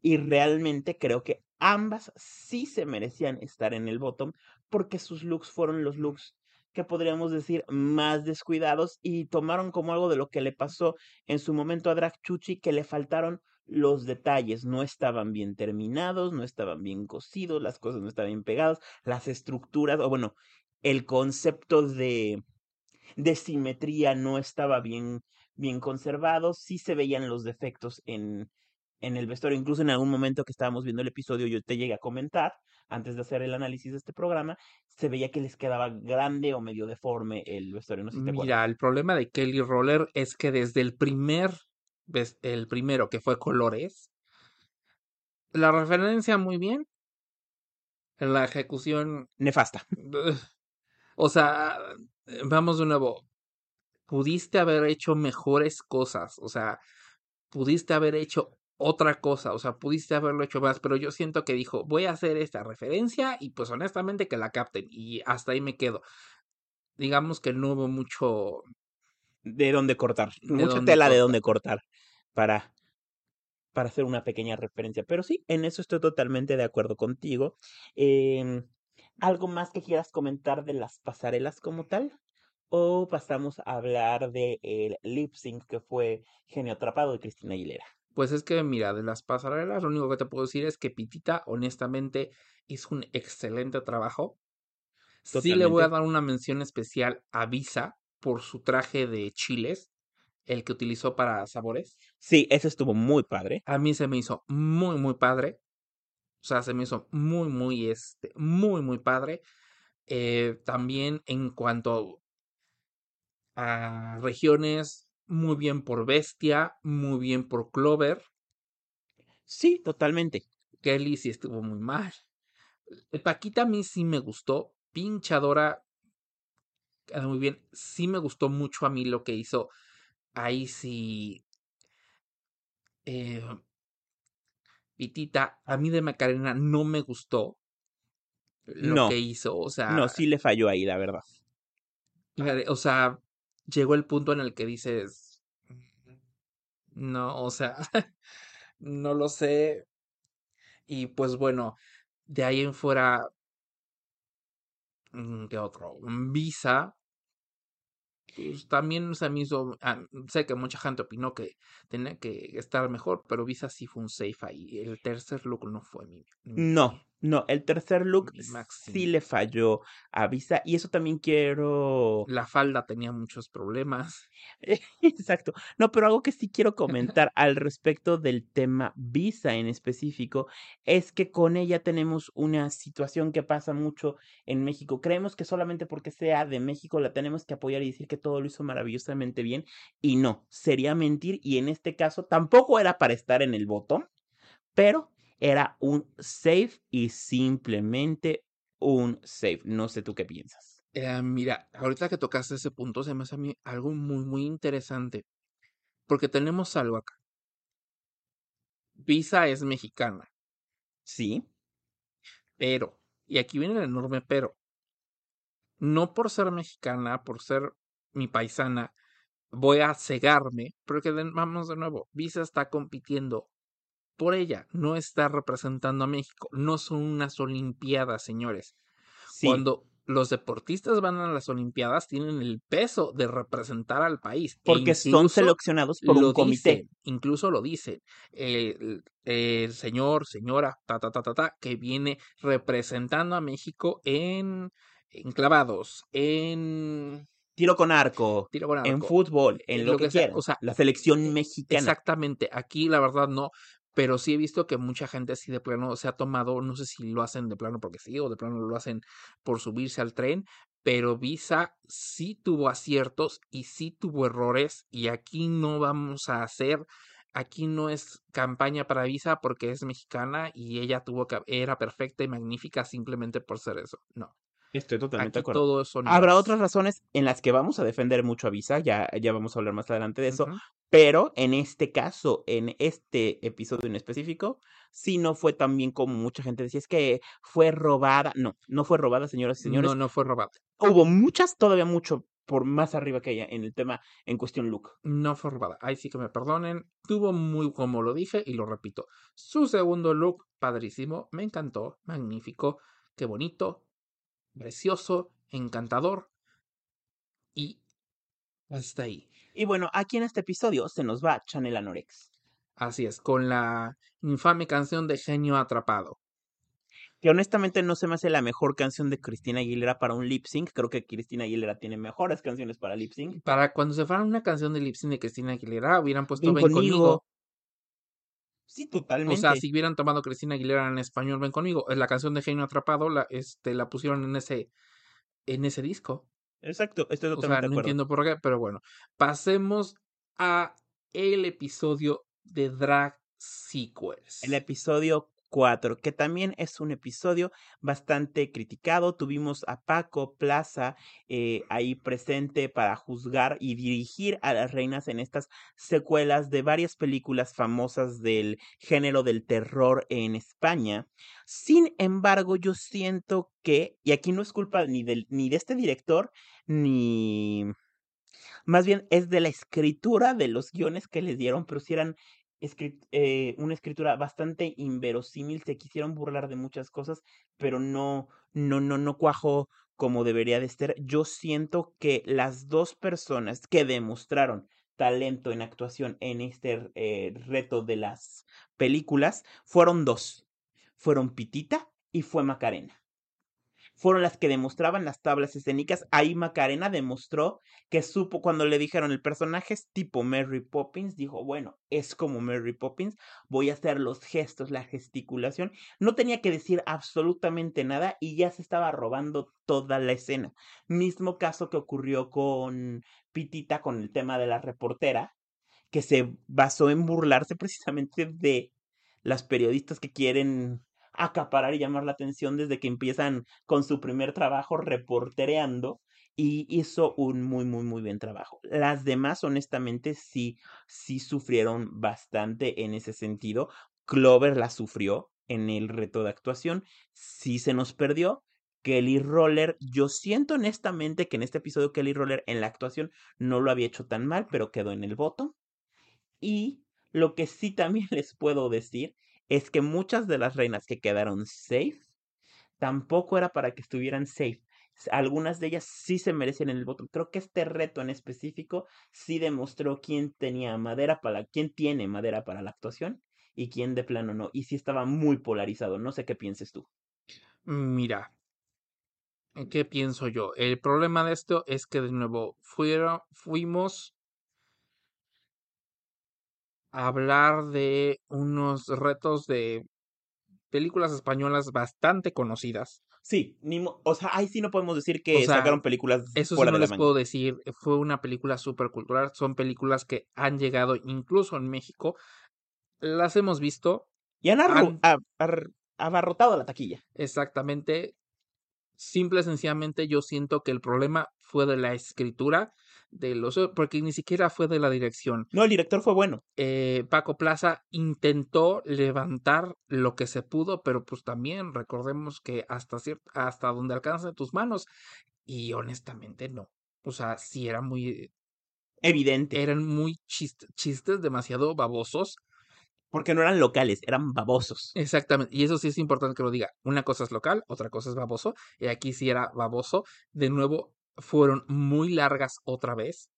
Y realmente creo que ambas sí se merecían estar en el bottom porque sus looks fueron los looks que podríamos decir más descuidados y tomaron como algo de lo que le pasó en su momento a Drag Chuchi que le faltaron los detalles, no estaban bien terminados, no estaban bien cosidos, las cosas no estaban bien pegadas, las estructuras, o bueno, el concepto de, de simetría no estaba bien, bien conservado, sí se veían los defectos en, en el vestuario, incluso en algún momento que estábamos viendo el episodio yo te llegué a comentar, antes de hacer el análisis de este programa, se veía que les quedaba grande o medio deforme el vestuario, no sé si te acuerdas. Mira, el problema de Kelly Roller es que desde el primer, ves- el primero que fue colores, la referencia muy bien, la ejecución, Nefasta. o sea, vamos de nuevo, pudiste haber hecho mejores cosas, o sea, pudiste haber hecho otra cosa, o sea, pudiste haberlo hecho más, pero yo siento que dijo, voy a hacer esta referencia y pues honestamente que la capten y hasta ahí me quedo. Digamos que no hubo mucho de dónde cortar, de mucha dónde tela de dónde cortar para, para hacer una pequeña referencia. Pero sí, en eso estoy totalmente de acuerdo contigo. Em, ¿Algo más que quieras comentar de las pasarelas como tal? ¿O pasamos a hablar del el lip sync que fue Genio Atrapado de Cristina Aguilera? Pues es que, mira, de las pasarelas, lo único que te puedo decir es que Pitita, honestamente, hizo un excelente trabajo. Sí le voy a dar una mención especial a Visa por su traje de chiles, el que utilizó para sabores. Sí, eso estuvo muy padre. A mí se me hizo muy, muy padre. O sea, se me hizo muy, muy, este, muy, muy padre. Eh, también en cuanto a regiones, muy bien por Bestia, muy bien por Clover. Sí, totalmente. Kelly sí estuvo muy mal. Paquita a mí sí me gustó. Pinchadora, queda muy bien. Sí me gustó mucho a mí lo que hizo. Ahí sí. eh, Pitita, a mí de Macarena no me gustó lo No, que hizo. O no, sea, sí le falló ahí, la verdad. o sea, llegó el punto en el que dices. No, o sea, no lo sé. Y pues bueno, de ahí en fuera, mm, ¿qué otro? Visa, pues también se me hizo, ah, sé que mucha gente opinó que tenía que estar mejor, pero Visa sí fue un safe ahí. El tercer look no fue mi, mi, No, no, el tercer look sí le falló a Visa y eso también quiero... La falda tenía muchos problemas. Exacto. No, pero algo que sí quiero comentar al respecto del tema Visa en específico es que con ella tenemos una situación que pasa mucho en México. Creemos que solamente porque sea de México la tenemos que apoyar y decir que todo lo hizo maravillosamente bien y no, sería mentir y en este caso tampoco era para estar en el botón, pero era un safe y simplemente un safe. No sé tú qué piensas. Eh, mira, ahorita que tocaste ese punto, se me hace a mí algo muy, muy interesante. Porque tenemos algo acá. Visa es mexicana, Sí, pero, y aquí viene el enorme pero, no por ser mexicana, por ser mi paisana, voy a cegarme, porque vamos de nuevo, Visa está compitiendo por ella, no está representando a México, no son unas olimpiadas, señores. sí. Cuando los deportistas van a las Olimpiadas, tienen el peso de representar al país. e Porque son seleccionados por un comité. dicen, incluso lo dicen. El, el señor, señora, ta, ta, ta, ta, ta, que viene representando a México en, en clavados, en Tiro con arco, tiro con en arco, fútbol, en en lo, lo que, que sea, quieran. o sea, la selección mexicana. Exactamente, aquí la verdad no, pero sí he visto que mucha gente así de plano se ha tomado, no sé si lo hacen de plano porque sí o de plano lo hacen por subirse al tren, pero Visa sí tuvo aciertos y sí tuvo errores y aquí no vamos a hacer, aquí no es campaña para Visa porque es mexicana y ella tuvo que, era perfecta y magnífica simplemente por ser eso, no. Estoy totalmente de acuerdo. son Habrá otras razones en las que vamos a defender mucho a Visa, ya, ya vamos a hablar más adelante de eso, pero en este caso, en este episodio en específico, sí no fue tan bien como mucha gente decía, es que fue robada. No, no fue robada, señoras y señores. No, no fue robada. Hubo muchas, todavía mucho por más arriba que ella en el tema en cuestión look. No fue robada. Ahí sí que me perdonen. Tuvo muy, como lo dije y lo repito, su segundo look, padrísimo, me encantó, magnífico, qué bonito, precioso, encantador. Y hasta ahí. Y bueno, aquí en este episodio se nos va Chanel Anorex. Así es, con la infame canción de Genio Atrapado. Que honestamente no se me hace la mejor canción de Cristina Aguilera para un lip sync. Creo que Cristina Aguilera tiene mejores canciones para lip sync. Para cuando se fuera una canción de lip sync de Cristina Aguilera, hubieran puesto Ven Ven, conmigo. conmigo. Sí, O totalmente. sea, si hubieran tomado Cristina Aguilera en español, ven conmigo. La canción de Genio Atrapado la, este, la pusieron en ese, en ese disco. Exacto, estoy O totalmente sea, de no acuerdo. entiendo por qué, pero bueno. Pasemos a el episodio de Drag Sequels. El episodio 4, que también es un episodio bastante criticado. Tuvimos a Paco Plaza eh, ahí presente para juzgar y dirigir a las reinas en estas secuelas de varias películas famosas del género del terror en España. Sin embargo, yo siento que, y aquí no es culpa ni, ni de este director, ni... Más bien es de la escritura de los guiones que les dieron, pero si eran eh, una escritura bastante inverosímil, se quisieron burlar de muchas cosas, pero no, no, no, no cuajó como debería de ser. Yo siento que las dos personas que demostraron talento en actuación en este eh, reto de las películas fueron dos. Fueron Pitita y fue Macarena. Fueron las que demostraban las tablas escénicas. Ahí Macarena demostró que supo cuando le dijeron el personaje es tipo Mary Poppins, dijo, bueno, es como Mary Poppins, voy a hacer los gestos, la gesticulación. No tenía que decir absolutamente nada y ya se estaba robando toda la escena. Mismo caso que ocurrió con Pitita con el tema de la reportera, que se basó en burlarse precisamente de las periodistas que quieren acaparar y llamar la atención desde que empiezan con su primer trabajo reportereando y hizo un muy, muy, muy buen trabajo. Las demás, honestamente, sí, sí sufrieron bastante en ese sentido. Clover la sufrió en el reto de actuación, sí se nos perdió. Kelly Roller, yo siento honestamente que en este episodio Kelly Roller en la actuación no lo había hecho tan mal, pero quedó en el voto. Y lo que sí también les puedo decir es que muchas de las reinas que quedaron safe tampoco era para que estuvieran safe. Algunas de ellas sí se merecían el voto. Creo que este reto en específico sí demostró quién tenía madera para, quién tiene madera para la actuación y quién de plano no. Y sí estaba muy polarizado. No sé qué pienses tú. Mira, ¿qué pienso yo? El problema de esto es que de nuevo fuimos hablar de unos retos de películas españolas bastante conocidas. Sí, ni o sea, ahí sí no podemos decir O que sea, sacaron películas Eso sí no de les puedo decir, fue una película súper cultural, son películas que han llegado incluso en México, las hemos visto Y han han- abarrotado la taquilla. exactamente, simple y sencillamente yo siento que el problema fue de la escritura, de los, porque ni siquiera fue de la dirección. No, el director fue bueno. eh, Paco Plaza intentó levantar lo que se pudo, pero pues también recordemos que hasta hasta donde alcanzan tus manos y honestamente no. O sea, sí era muy Evidente. eran muy chist- chistes demasiado babosos Porque no eran locales, eran babosos. Exactamente, y eso sí es importante que lo diga. Una cosa es local, otra cosa es baboso, y aquí sí era baboso. De nuevo, fueron muy largas otra vez.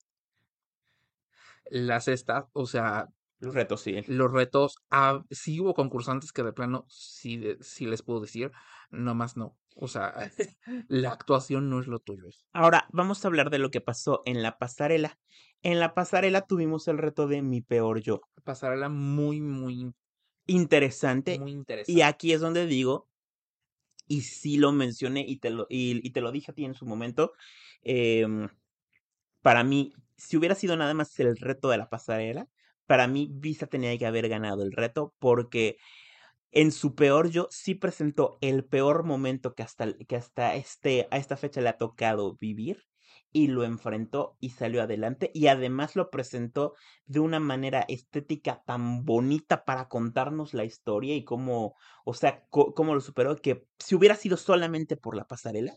Las estas, o sea, Los retos, sí. los retos, ah, sí hubo concursantes que de plano sí, de- sí les puedo decir, nomás no. O sea, la actuación no es lo tuyo. Ahora, vamos a hablar de lo que pasó en la pasarela. En la pasarela tuvimos el reto de mi peor yo. Pasarela muy, muy, Interesante. muy interesante. Y aquí es donde digo, y sí lo mencioné y te lo, y, te lo dije a ti en su momento, em, para mí, si hubiera sido nada más el reto de la pasarela, para mí Visa tenía que haber ganado el reto porque en su peor yo sí presentó el peor momento que hasta, que hasta este, a esta fecha le ha tocado vivir y lo enfrentó y salió adelante y además lo presentó de una manera estética tan bonita para contarnos la historia y cómo, o sea, cómo lo superó que si hubiera sido solamente por la pasarela,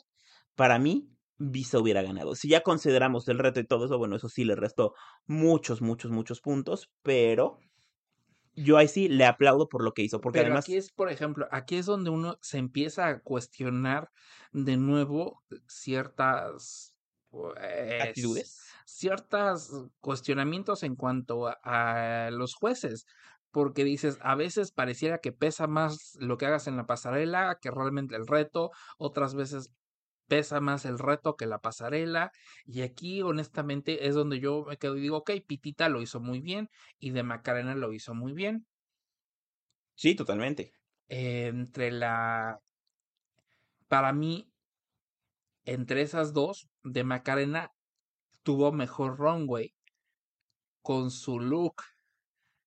para mí Visa hubiera ganado. Si ya consideramos el reto y todo eso, bueno, eso sí le restó muchos, muchos, muchos puntos, pero yo ahí sí le aplaudo por lo que hizo, porque Pero además aquí es, por ejemplo, aquí es donde uno se empieza a cuestionar de nuevo ciertas actitudes. ciertos cuestionamientos en cuanto a, a los jueces. Porque dices, a veces pareciera que pesa más lo que hagas en la pasarela que realmente el reto, otras veces pesa más el reto que la pasarela. Y aquí, honestamente, es donde yo me quedo y digo, ok, Pitita lo hizo muy bien y de Macarena lo hizo muy bien. Sí, totalmente. Eh, entre la. Para mí, entre esas dos, de Macarena tuvo mejor runway con su look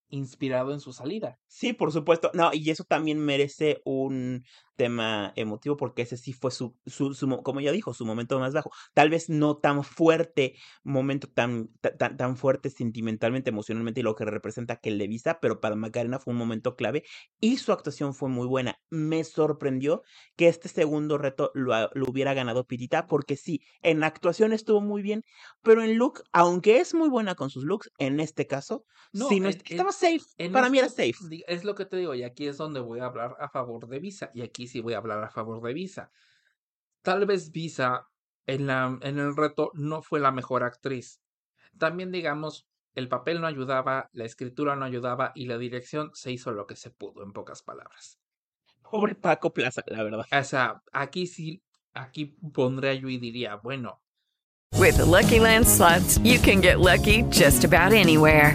inspirado en su salida. Sí, por supuesto. No, y eso también merece un tema emotivo porque ese sí fue su, su, su mo- como ya dijo, su momento más bajo. Tal vez no tan fuerte, momento tan, ta- tan, tan fuerte sentimentalmente, emocionalmente y lo que representa que el de Visa, pero para Macarena fue un momento clave y su actuación fue muy buena. Me sorprendió que este segundo reto lo, lo hubiera ganado Pitita porque sí, en actuación estuvo muy bien, pero en look, aunque es muy buena con sus looks, en este caso, sí, no est- en- estaba safe. Para mí era este- safe. Es lo que te digo, y aquí es donde voy a hablar a favor de Visa, y aquí sí voy a hablar a favor de Visa. Tal vez Visa en, la, en el reto no fue la mejor actriz. También digamos, el papel no ayudaba, la escritura no ayudaba y la dirección se hizo lo que se pudo, en pocas palabras. Pobre Paco Plaza, la verdad. O sea, aquí sí, aquí pondría yo y diría, bueno, With the Lucky Land slots, you can get lucky just about anywhere.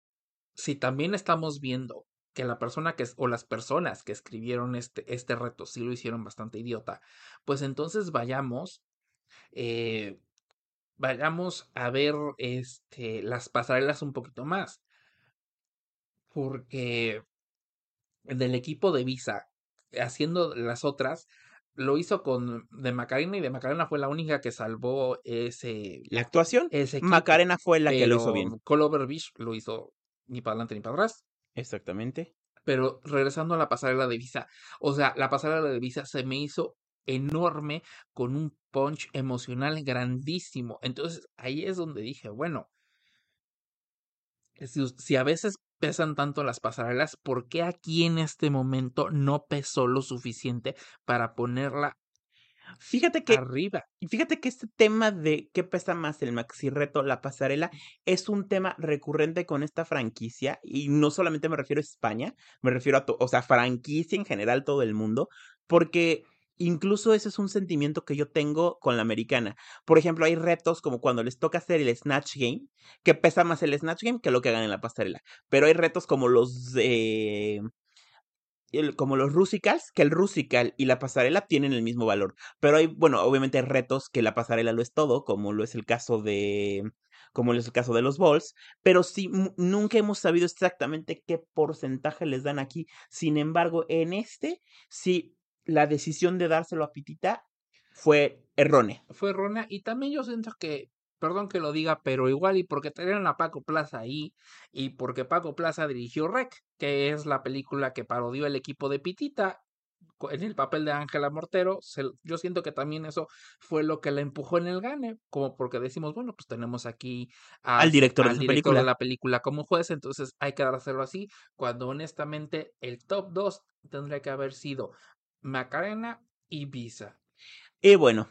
Si también estamos viendo que la persona que es, o las personas que escribieron este, este reto sí lo hicieron bastante idiota, pues entonces vayamos, eh, vayamos a ver este, las pasarelas un poquito más. Porque del equipo de Visa, haciendo las otras, lo hizo con de Macarena y de Macarena fue la única que salvó ese, La actuación, ese equipo. Macarena fue la que lo hizo bien. Clover Beach lo hizo ni para adelante ni para atrás. Exactamente. Pero regresando a la pasarela de Visa, o sea, la pasarela de Visa se me hizo enorme con un punch emocional grandísimo. Entonces ahí es donde dije, bueno, si, si a veces pesan tanto las pasarelas, ¿por qué aquí en este momento no pesó lo suficiente para ponerla Fíjate que arriba? Y fíjate que este tema de qué pesa más el maxi reto, la pasarela, es un tema recurrente con esta franquicia y no solamente me refiero a España, me refiero a, o sea, franquicia en general todo el mundo. porque incluso ese es un sentimiento que yo tengo con la americana. Por ejemplo, hay retos como cuando les toca hacer el Snatch Game, que pesa más el Snatch Game que lo que hagan en la pasarela. Pero hay retos como los de como los rusicals, que el rusical y la pasarela tienen el mismo valor. Pero hay, bueno, obviamente hay retos que la pasarela lo es todo, como lo es el caso de, como es el caso de los balls, pero sí, nunca hemos sabido exactamente qué porcentaje les dan aquí. Sin embargo, en este, sí, la decisión de dárselo a Pitita fue errónea. Fue errónea y también yo siento que, perdón que lo diga, pero igual y porque tenían a Paco Plaza ahí y porque Paco Plaza dirigió Rec, que es la película que parodió el equipo de Pitita en el papel de Ángela Mortero, se- yo siento que también eso fue lo que la empujó en el gane, como porque decimos, bueno, pues tenemos aquí Al director de al esa director película. de la película como juez, entonces hay que dárselo así, cuando honestamente el top 2 tendría que haber sido Macarena y Visa. Y bueno,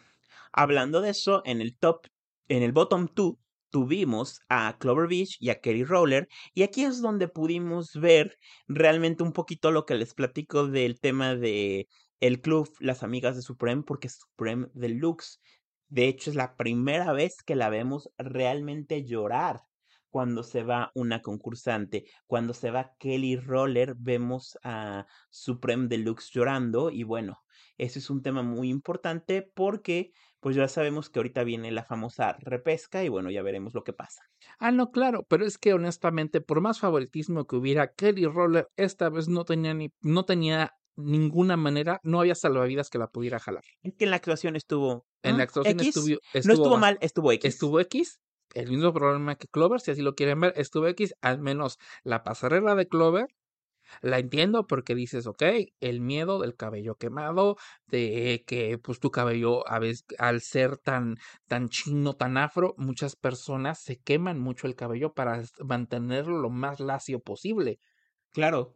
hablando de eso, en el top, en el bottom 2, tuvimos a Clover Beach y a Kerry Roller. Y aquí es donde pudimos ver realmente un poquito lo que les platico del tema de el club Las Amigas de Supreme, porque Supreme Deluxe. De hecho, es la primera vez que la vemos realmente llorar cuando se va una concursante. Cuando se va Kelly Roller, vemos a Supreme Deluxe llorando. Y bueno, ese es un tema muy importante porque pues ya sabemos que ahorita viene la famosa repesca y bueno, ya veremos lo que pasa. Ah, no, claro, pero es que honestamente, por más favoritismo que hubiera, Kelly Roller esta vez no tenía ni, no tenía ninguna manera, no había salvavidas que la pudiera jalar. Es que en la actuación estuvo... En la mm, actuación X. estuvo, no estuvo mal, estuvo X. Estuvo X, el mismo problema que Clover, si así lo quieren ver, estuvo X, al menos la pasarela de Clover. La entiendo porque dices, ok, el miedo del cabello quemado, de que pues tu cabello a veces al ser tan tan chino, tan afro, muchas personas se queman mucho el cabello para mantenerlo lo más lacio posible. Claro.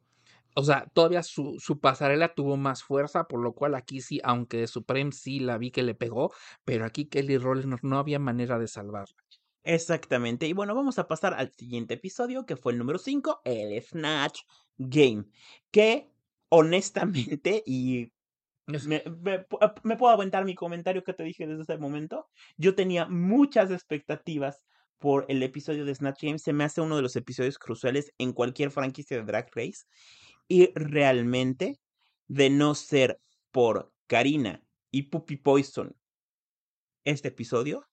O sea, todavía su, su pasarela tuvo más fuerza, por lo cual aquí sí, aunque Supreme sí la vi que le pegó, pero aquí Kelly Roller no, no había manera de salvarla. Exactamente. Y bueno, vamos a pasar al siguiente episodio, que fue el número 5, el Snatch Game. Que honestamente, y me, me pu- me puedo aventar mi comentario que te dije desde ese momento, yo tenía muchas expectativas por el episodio de Snatch Game. Se me hace uno de los episodios cruciales en cualquier franquicia de Drag Race. Y realmente, de no ser por Karina y Puppy Poison, este episodio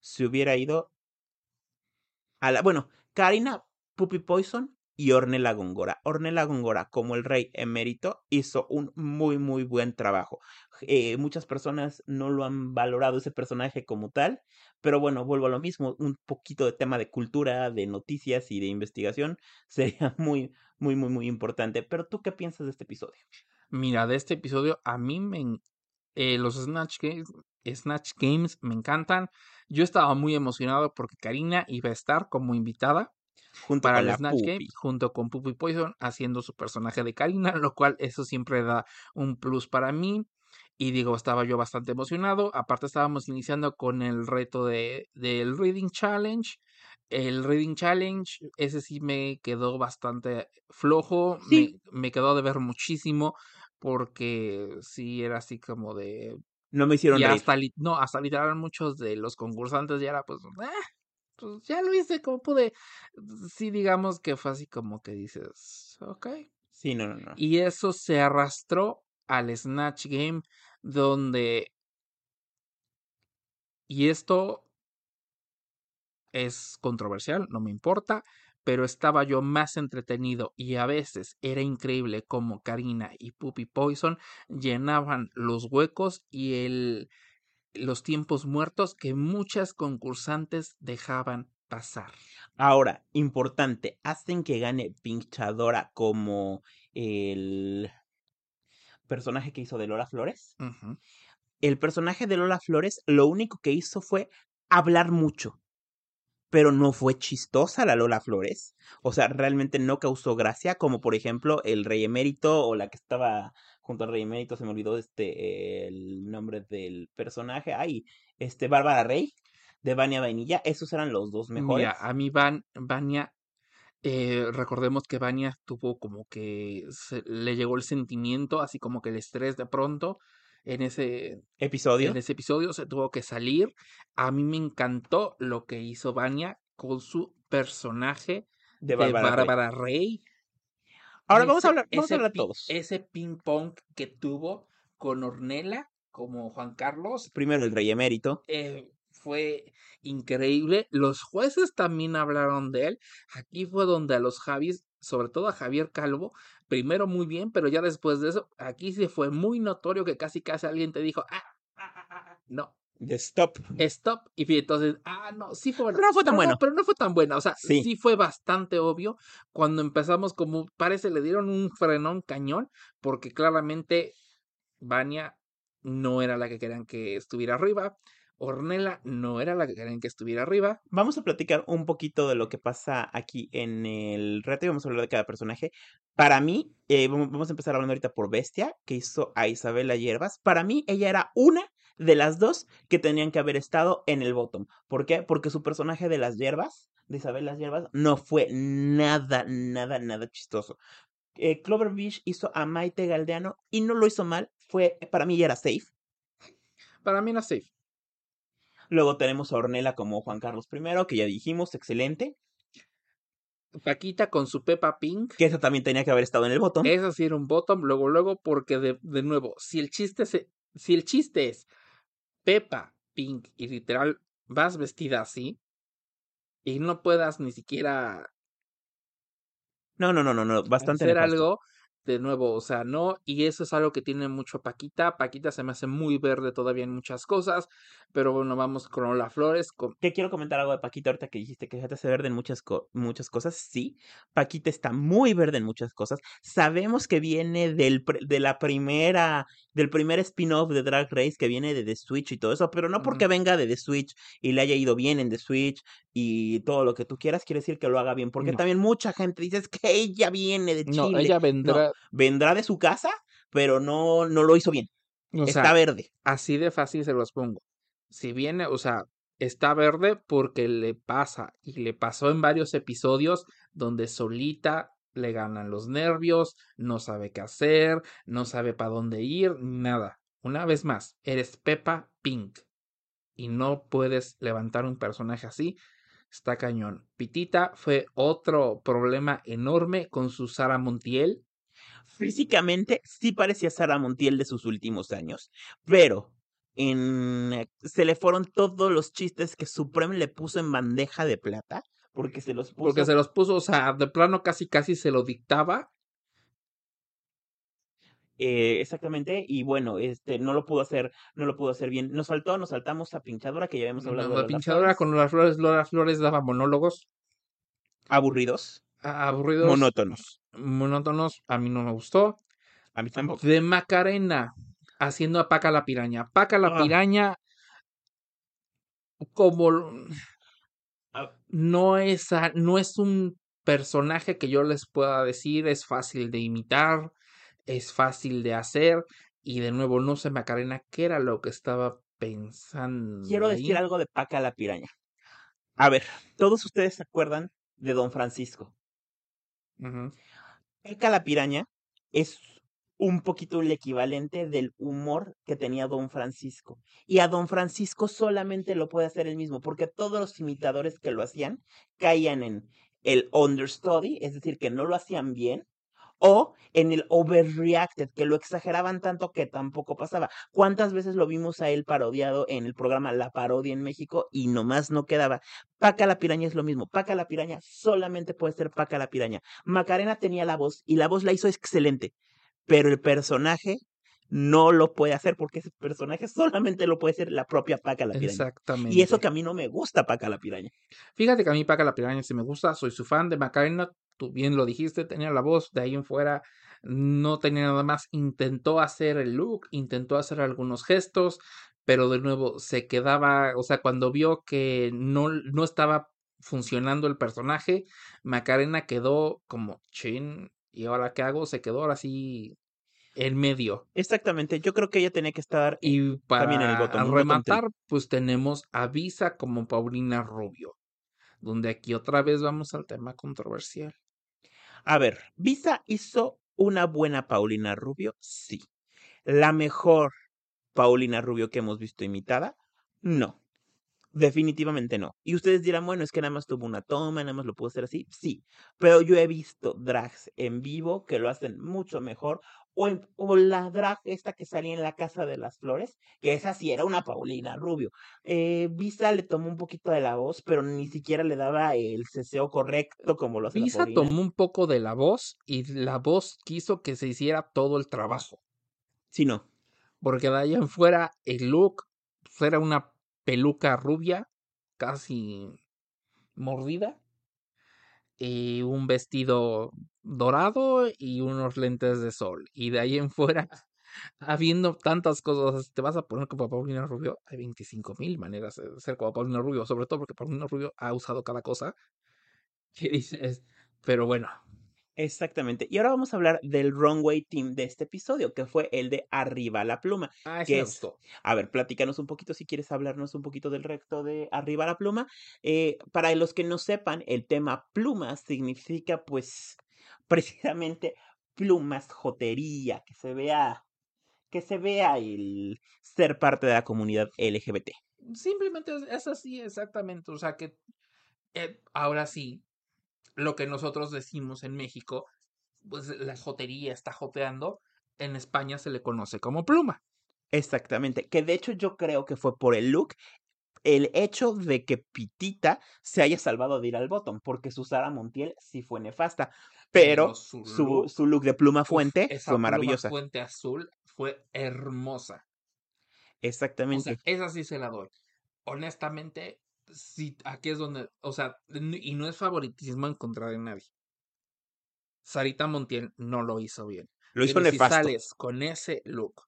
se hubiera ido a la. Bueno, Karina, Puppy Poison y Ornella Góngora. Ornella Góngora, como el rey emérito, hizo un muy, muy buen trabajo. Eh, muchas personas no lo han valorado ese personaje como tal, pero bueno, vuelvo a lo mismo. Un poquito de tema de cultura, de noticias y de investigación sería muy, muy, muy, muy importante. Pero tú, ¿qué piensas de este episodio? Mira, de este episodio a mí me eh, los Snatch Games me encantan. Yo estaba muy emocionado porque Karina iba a estar como invitada Junto para el Snatch Game junto con Puppy Poison haciendo su personaje de Karina, lo cual eso siempre da un plus para mí. Y digo, estaba yo bastante emocionado. Aparte estábamos iniciando con el reto de, del Reading Challenge. El Reading Challenge, ese sí me quedó bastante flojo. Sí. Me, me quedó de ver muchísimo porque sí era así como de... No me hicieron y reír. hasta, no, hasta literal muchos de los concursantes ya era pues... "Ah, pues ya lo hice como pude. Sí, digamos que fue así como que dices, ok. Sí, no, no, no. Y eso se arrastró al Snatch Game donde... Y esto es controversial, no me importa, pero estaba yo más entretenido y a veces era increíble como Karina y Puppy Poison llenaban los huecos y el, los tiempos muertos que muchas concursantes dejaban pasar. Ahora, importante, hacen que gane Pinchadora como el personaje que hizo de Lola Flores. El personaje de Lola Flores lo único que hizo fue hablar mucho. Pero no fue chistosa la Lola Flores. O sea, realmente no causó gracia, como por ejemplo el Rey Emérito o la que estaba junto al Rey Emérito, se me olvidó este el nombre del personaje. Ay, este Bárbara Rey de Vania Vainilla. Esos eran los dos mejores. Mira, a mí Van, Vania Eh, recordemos que Vania tuvo como que se- le llegó el sentimiento, así como que el estrés de pronto en ese Episodio. En ese episodio se tuvo que salir. A mí me encantó lo que hizo Vania con su personaje De Bárbara Rey. Bárbara Rey. Ahora vamos a hablar, vamos a hablar todos. Ese ping pong que tuvo con Ornella como Juan Carlos Primero el rey emérito. eh, fue increíble. Los jueces también hablaron de él. Aquí fue donde a los Javis, sobre todo a Javier Calvo, primero muy bien, pero ya después de eso, aquí sí fue muy notorio que casi casi alguien te dijo, ah, ah, ah, ah, ah", no. De stop. Stop. Y entonces, ah, no, sí fue bueno. Pero no fue tan bueno. pero no fue tan buena. O sea, Sí. sí. fue bastante obvio. Cuando empezamos, como parece, le dieron un frenón cañón, porque claramente Vania no era la que querían que estuviera arriba. Ornella no era la que querían que estuviera arriba. Vamos a platicar un poquito de lo que pasa aquí en el reto y vamos a hablar de cada personaje. Para mí, eh, vamos vamos a empezar hablando ahorita por Bestia, que hizo a Isabela Hierbas. Para mí, ella era una de las dos que tenían que haber estado en el bottom. ¿Por qué? Porque su personaje de las hierbas, de Isabel las hierbas, no fue nada, nada, nada chistoso. Eh, Clover Beach hizo a Maite Galdeano y no lo hizo mal. Fue, para mí ya era safe. Para mí era safe. Luego tenemos a Ornella como Juan Carlos I, que ya dijimos, excelente. Paquita con su Peppa Pink. Que esa también tenía que haber estado en el bottom. Esa sí era un bottom, luego, luego, porque de, de nuevo, si el chiste se, si el chiste es Peppa Pink y literal vas vestida así y no puedas ni siquiera No, no, no, no, no, bastante hacer nefasto. algo de nuevo, o sea, no, y eso es algo que tiene mucho Paquita. Paquita se me hace muy verde todavía en muchas cosas, pero bueno, vamos con Lola Flores. Con... Que quiero comentar algo de Paquita ahorita que dijiste que se hace verde en muchas, co- muchas cosas. Sí, Paquita está muy verde en muchas cosas. Sabemos que viene del, de la primera, del primer spin-off de Drag Race que viene de The Switch y todo eso, pero no porque venga de The Switch y le haya ido bien en The Switch y todo lo que tú quieras, quiere decir que lo haga bien, porque No. también mucha gente dice "Es que ella viene de No, Chile. ella vendrá- No, vendrá de su casa, pero no, no lo hizo bien. O Está sea, verde. Así de fácil se los pongo. Si viene, o sea, está verde porque le pasa y le pasó en varios episodios donde solita le ganan los nervios, no sabe qué hacer, no sabe para dónde ir, nada. Una vez más, eres Peppa Pink y no puedes levantar un personaje así. Está cañón. Pitita fue otro problema enorme con su Sara Montiel. Físicamente sí parecía Sara Montiel de sus últimos años, pero en, eh, se le fueron todos los chistes que Supreme le puso en bandeja de plata, porque se los puso. Porque se los puso, o sea, de plano casi casi se lo dictaba. eh, exactamente, y bueno, este no lo pudo hacer, no lo pudo hacer bien. Nos faltó, nos saltamos a pinchadora, que ya habíamos hablado de La pinchadora Flores. con las flores, Lola Flores daba monólogos. aburridos, aburridos. monótonos. Monótonos, a mí no me gustó. A mí tampoco. De Macarena, haciendo a Paca la piraña. Paca la Ah. piraña, como l- no es, no es un personaje que yo les pueda decir, es fácil de imitar, es fácil de hacer. Y de nuevo, no sé, Macarena, qué era lo que estaba pensando. Quiero ahí? decir algo de Paca la piraña. A ver, todos ustedes se acuerdan de Don Francisco. Ujú. Paca la piraña es un poquito el equivalente del humor que tenía Don Francisco. Y a Don Francisco solamente lo puede hacer él mismo, porque todos los imitadores que lo hacían caían en el understudy, es decir, que no lo hacían bien, o en el overreacted, que lo exageraban tanto que tampoco pasaba. ¿Cuántas veces lo vimos a él parodiado en el programa La Parodia en México y nomás no quedaba? Paca la piraña es lo mismo. Paca la piraña solamente puede ser Paca la piraña. Macarena tenía la voz y la voz la hizo excelente, pero el personaje no lo puede hacer porque ese personaje solamente lo puede hacer la propia Paca la piraña. Exactamente. Y eso que a mí no me gusta Paca la piraña. Fíjate que a mí Paca la Piraña sí me gusta, soy su fan de Macarena, tú bien lo dijiste, tenía la voz, de ahí en fuera no tenía nada más, intentó hacer el look, intentó hacer algunos gestos, pero de nuevo se quedaba, o sea, cuando vio que no, no estaba funcionando el personaje, Macarena quedó como chin, y ahora qué hago, se quedó ahora sí en medio. Exactamente, yo creo que ella tenía que estar Y para también en el bottom rematar, pues tenemos a Visa como Paulina Rubio. donde aquí otra vez vamos al tema controversial. A ver, Visa hizo una buena Paulina Rubio, sí. La mejor Paulina Rubio que hemos visto imitada, no. Definitivamente no. Y ustedes dirán, bueno, es que nada más tuvo una toma, nada más lo pudo hacer así. Sí, pero yo he visto drags en vivo que lo hacen mucho mejor. O, en- o la drag esta que salía en la Casa de las Flores, que esa sí era una Paulina Rubio. Eh, Visa le tomó un poquito de la voz, pero ni siquiera le daba el ceseo correcto como lo hace la Visa tomó un poco de la voz y la voz quiso que se hiciera todo el trabajo. Sí, no. Porque de ahí en fuera el look pues, era una peluca rubia, casi mordida, y un vestido dorado y unos lentes de sol. Y de ahí en fuera, habiendo tantas cosas, te vas a poner como Paulina Rubio, hay 25 mil maneras de ser como Paulina Rubio, sobre todo porque Paulina Rubio ha usado cada cosa. que dices? Pero bueno, Exactamente. Y ahora vamos a hablar del runway team de este episodio, que fue el de Arriba la Pluma. ah, que me es- gustó. A ver, platícanos un poquito si quieres hablarnos un poquito del recto de Arriba la Pluma. Eh, para los que no sepan, el tema plumas significa pues precisamente plumas, jotería, que se vea, que se vea el ser parte de la comunidad LGBT. Simplemente es, así, exactamente. O sea que eh, ahora sí, lo que nosotros decimos en México, pues la jotería está joteando, en España se le conoce como pluma. Exactamente. Que de hecho yo creo que fue por el look. El hecho de que Pitita se haya salvado de ir al bottom, porque su Sara Montiel sí fue nefasta, pero su su, look, su look de pluma uf, fuente esa fue pluma maravillosa. fuente azul fue hermosa. O Exactamente. sea, esa sí se la doy. Honestamente, sí, aquí es donde, o sea, y no es favoritismo en contra de nadie. Sarita Montiel no lo hizo bien. Lo hizo Pero si nefasto. sales con ese look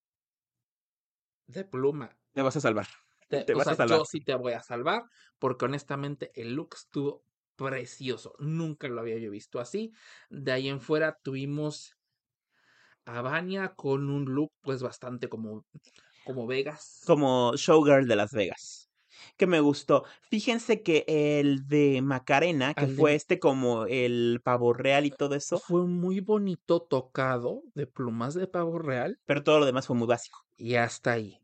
de pluma, Te vas a salvar. te, vas a sea, salvar. yo sí te voy a salvar, porque honestamente el look estuvo precioso. Nunca lo había yo visto así. De ahí en fuera tuvimos a Vania con un look pues bastante como, como Vegas. Como Showgirl de Las Vegas. Que me gustó. Fíjense que el de Macarena, que Al de- fue este como el pavo real y todo eso, Fue muy bonito tocado de plumas de pavo real pero todo lo demás fue muy básico. y hasta ahí.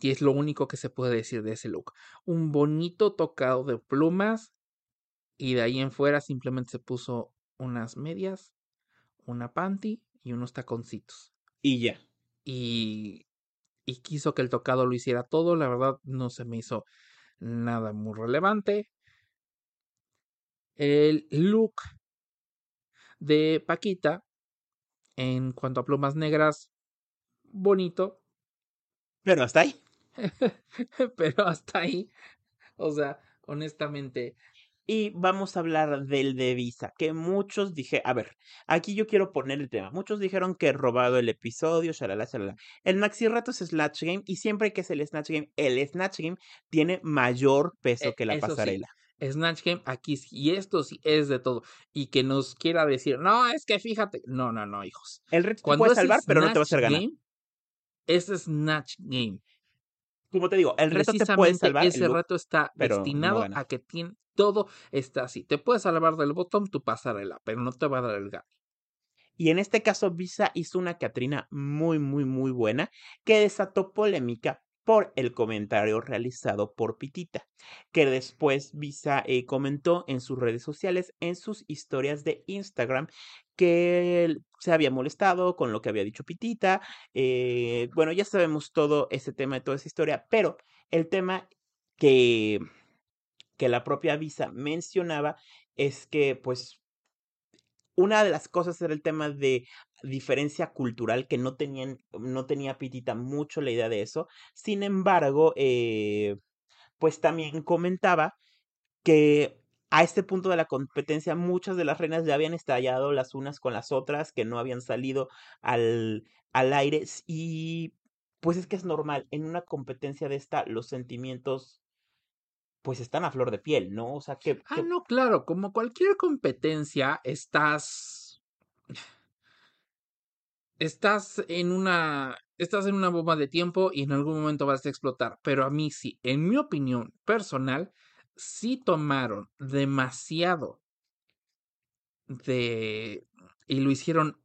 Y es lo único que se puede decir de ese look. Un bonito tocado de plumas y de ahí en fuera simplemente se puso unas medias, una panty y unos taconcitos. Y ya. Y, y quiso que el tocado lo hiciera todo. La verdad no se me hizo nada muy relevante. El look de Paquita en cuanto a plumas negras, bonito, Pero hasta ahí. pero hasta ahí. O sea, honestamente, Y vamos a hablar del de Visa, que muchos dije, a ver, aquí yo quiero poner el tema. Muchos dijeron que he robado el episodio, shalala, shalala. El Maxi Reto es Snatch Game y siempre que es el Snatch Game, el Snatch Game tiene mayor peso eh, que la sí, pasarela. Snatch Game aquí sí, y esto sí es de todo. Y que nos quiera decir, no, es que fíjate. No, no, no, hijos. El reto te puede salvar, pero no te va a hacer ganar. Game, es Snatch Game. Como te digo, el reto te puede salvar. el ese look, reto está no destinado a que tiene, todo está así. Te puedes salvar del bottom tu pasarela, pero no te va a dar el gane. Y en este caso, Visa hizo una Catrina muy, muy, muy buena que desató polémica por el comentario realizado por Pitita, que después Visa eh, comentó en sus redes sociales, en sus historias de Instagram, que se había molestado con lo que había dicho Pitita. eh, bueno, ya sabemos todo ese tema toda esa historia, pero el tema que, que la propia Visa mencionaba es que, pues, una de las cosas era el tema de diferencia cultural que no tenían, no tenía Pitita mucho la idea de eso. Sin embargo, eh, pues también comentaba que a este punto de la competencia muchas de las reinas ya habían estallado las unas con las otras, que no habían salido al, al aire y pues es que es normal, en una competencia de esta los sentimientos pues están a flor de piel, ¿no? O sea, que, Ah, que- no, claro, como cualquier competencia, estás. Estás en una. Estás en una bomba de tiempo y en algún momento vas a explotar. Pero a mí sí, en mi opinión personal, sí tomaron demasiado de y lo hicieron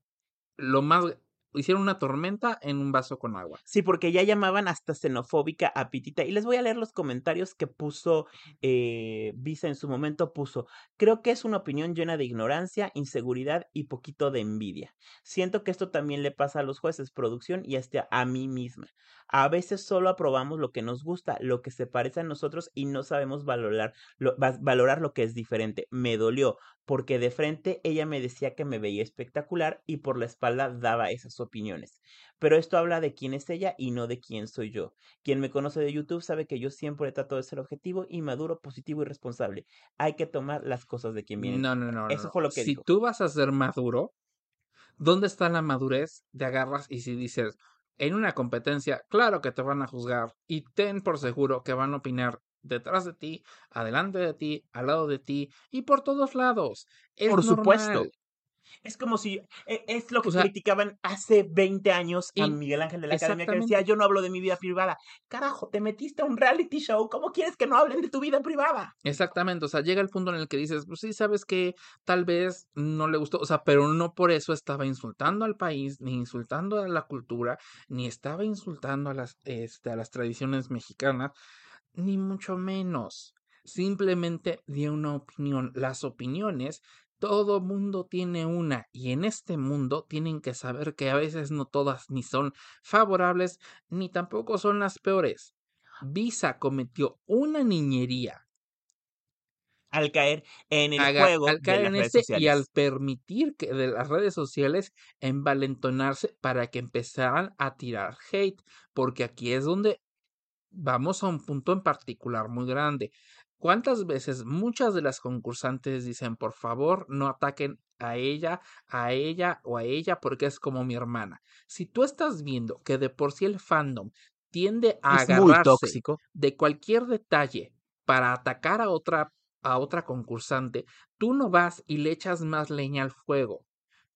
lo más hicieron una tormenta en un vaso con agua. Sí, porque ya llamaban hasta xenofóbica a Pitita. Y les voy a leer los comentarios que puso eh, Visa en su momento. Puso, creo que es una opinión llena de ignorancia, inseguridad y poquito de envidia. Siento que esto también le pasa a los jueces, producción y hasta a mí misma. A veces solo aprobamos lo que nos gusta, lo que se parece a nosotros y no sabemos valorar lo, va- valorar lo que es diferente. Me dolió porque de frente ella me decía que me veía espectacular y por la espalda daba esas opiniones. Pero esto habla de quién es ella y no de quién soy yo. Quien me conoce de YouTube sabe que yo siempre trato de ser objetivo y maduro, positivo y responsable. Hay que tomar las cosas de quien vienen. No, no, no. Eso no. fue lo que si dijo. tú vas a ser maduro, ¿dónde está la madurez de agarras y si dices en una competencia, claro que te van a juzgar y ten por seguro que van a opinar detrás de ti, adelante de ti, al lado de ti y por todos lados. Es Por supuesto. Es como si e- es lo que O sea, criticaban hace 20 años a Miguel Ángel de la Academia que decía, yo no hablo de mi vida privada. Carajo, te metiste a un reality show, ¿cómo quieres que no hablen de tu vida privada? Exactamente, o sea, llega el punto en el que dices, pues sí, sabes que tal vez no le gustó, o sea, pero no por eso estaba insultando al país, ni insultando a la cultura, ni estaba insultando a las, este, a las tradiciones mexicanas, ni mucho menos. Simplemente dio una opinión. Las opiniones, todo mundo tiene una, y en este mundo tienen que saber que a veces no todas ni son favorables, ni tampoco son las peores. Visa cometió una niñería Al caer en el Haga- juego al de caer las en redes este sociales. y al permitir que de las redes sociales envalentonarse para que empezaran a tirar hate, porque aquí es donde vamos a un punto en particular muy grande. ¿Cuántas veces muchas de las concursantes dicen, por favor, no ataquen a ella, a ella o a ella porque es como mi hermana? Si tú estás viendo que de por sí el fandom tiende a Es agarrarse tóxico. de cualquier detalle para atacar a otra a otra concursante, tú no vas y le echas más leña al fuego,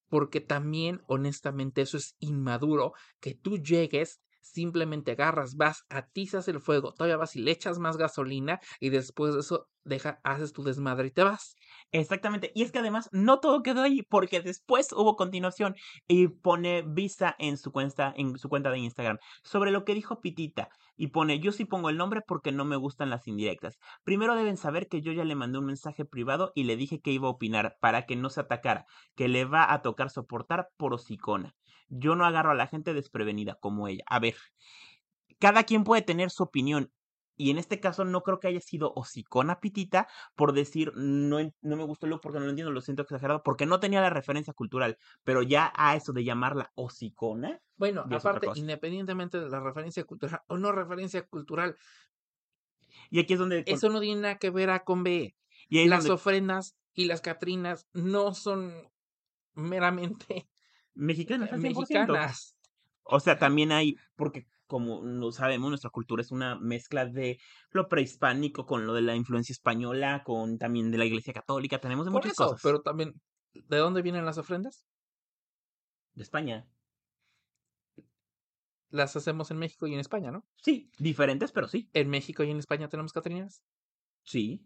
porque también honestamente eso es inmaduro que tú llegues simplemente agarras, vas, atizas el fuego, todavía vas y le echas más gasolina y después de eso deja, haces tu desmadre y te vas. Exactamente. Y es que además no todo quedó ahí porque después hubo continuación y pone Visa en su cuenta, en su cuenta de Instagram sobre lo que dijo Pitita. Y pone, yo sí pongo el nombre porque no me gustan las indirectas. Primero deben saber que yo ya le mandé un mensaje privado y le dije que iba a opinar para que no se atacara, que le va a tocar soportar por hocicona. Yo no agarro a la gente desprevenida como ella. A ver, cada quien puede tener su opinión. Y en este caso no creo que haya sido hocicona Pitita por decir no, no me gustó el look porque no lo entiendo, lo siento exagerado, porque no tenía la referencia cultural. Pero ya a eso de llamarla hocicona. Bueno, aparte, independientemente de la referencia cultural o no referencia cultural, Y aquí es donde. eso no tiene nada que ver a con B. y Las donde- ofrendas y las catrinas no son meramente mexicanas, al 100%. mexicanas. O sea, también hay, porque como lo sabemos, nuestra cultura es una mezcla de lo prehispánico con lo de la influencia española, con también de la iglesia católica, tenemos de Por muchas eso, cosas. pero también, ¿de dónde vienen las ofrendas? De España. Las hacemos en México y en España, ¿no? Sí, diferentes, pero sí. En México y en España tenemos catrinas. Sí.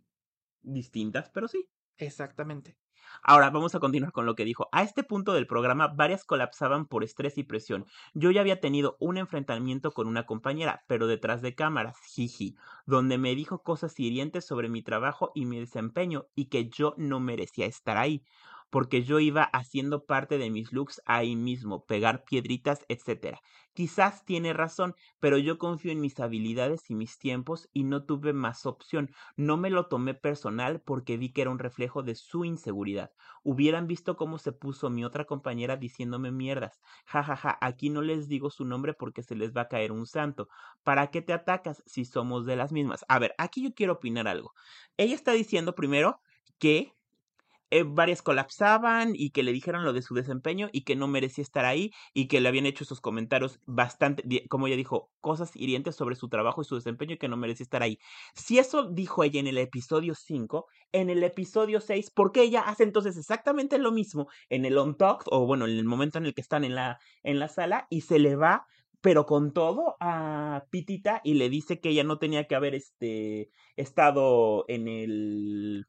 Distintas, pero sí. Exactamente. Ahora vamos a continuar con lo que dijo. A este punto del programa, varias colapsaban por estrés y presión. Yo ya había tenido un enfrentamiento con una compañera, pero detrás de cámaras, jiji, donde me dijo cosas hirientes sobre mi trabajo y mi desempeño y que yo no merecía estar ahí, porque yo iba haciendo parte de mis looks ahí mismo, pegar piedritas, etc. Quizás tiene razón, pero yo confío en mis habilidades y mis tiempos y no tuve más opción. No me lo tomé personal porque vi que era un reflejo de su inseguridad. Hubieran visto cómo se puso mi otra compañera diciéndome mierdas. Ja, ja, ja, aquí no les digo su nombre porque se les va a caer un santo. ¿Para qué te atacas si somos de las mismas? A ver, aquí yo quiero opinar algo. Ella está diciendo primero que eh, varias colapsaban y que le dijeron lo de su desempeño y que no merecía estar ahí y que le habían hecho esos comentarios bastante, como ella dijo, cosas hirientes sobre su trabajo y su desempeño y que no merecía estar ahí. Si eso dijo ella en el episodio 5, en el episodio 6, ¿por qué ella hace entonces exactamente lo mismo en el on talk o bueno, en el momento en el que están en la, en la sala y se le va pero con todo a Pitita y le dice que ella no tenía que haber este, estado en el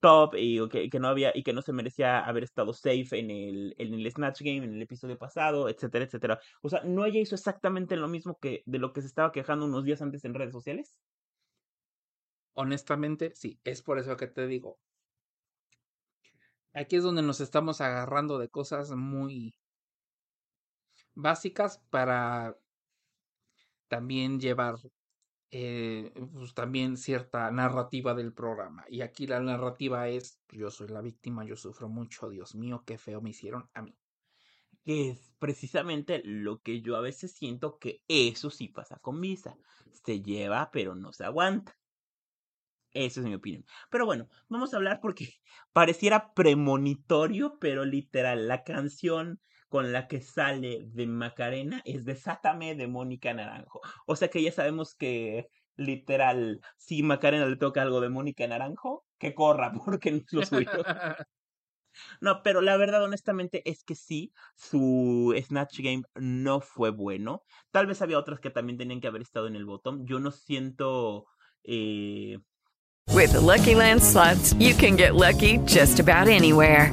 top y que, no había y que no se merecía haber estado safe en el, en el Snatch Game, en el episodio pasado, etcétera, etcétera. O sea, ¿no ella hizo exactamente lo mismo que de lo que se estaba quejando unos días antes en redes sociales? Honestamente, sí, es por eso que te digo. Aquí es donde nos estamos agarrando de cosas muy básicas para también llevar eh, pues, también cierta narrativa del programa. Y aquí la narrativa es, yo soy la víctima, yo sufro mucho, Dios mío, qué feo me hicieron a mí. Que es precisamente lo que yo a veces siento que eso sí pasa con Visa. Se lleva, pero no se aguanta. Esa es mi opinión. Pero bueno, vamos a hablar porque pareciera premonitorio, pero literal, la canción con la que sale de Macarena es Desátame de Mónica Naranjo. O sea que ya sabemos que literal, si Macarena le toca algo de Mónica Naranjo, que corra porque no es lo suyo. No, pero la verdad, honestamente, es que sí, su Snatch Game no fue bueno. Tal vez había otras que también tenían que haber estado en el bottom. Yo no siento. Eh... With the Lucky Land slots, you can get lucky just about anywhere.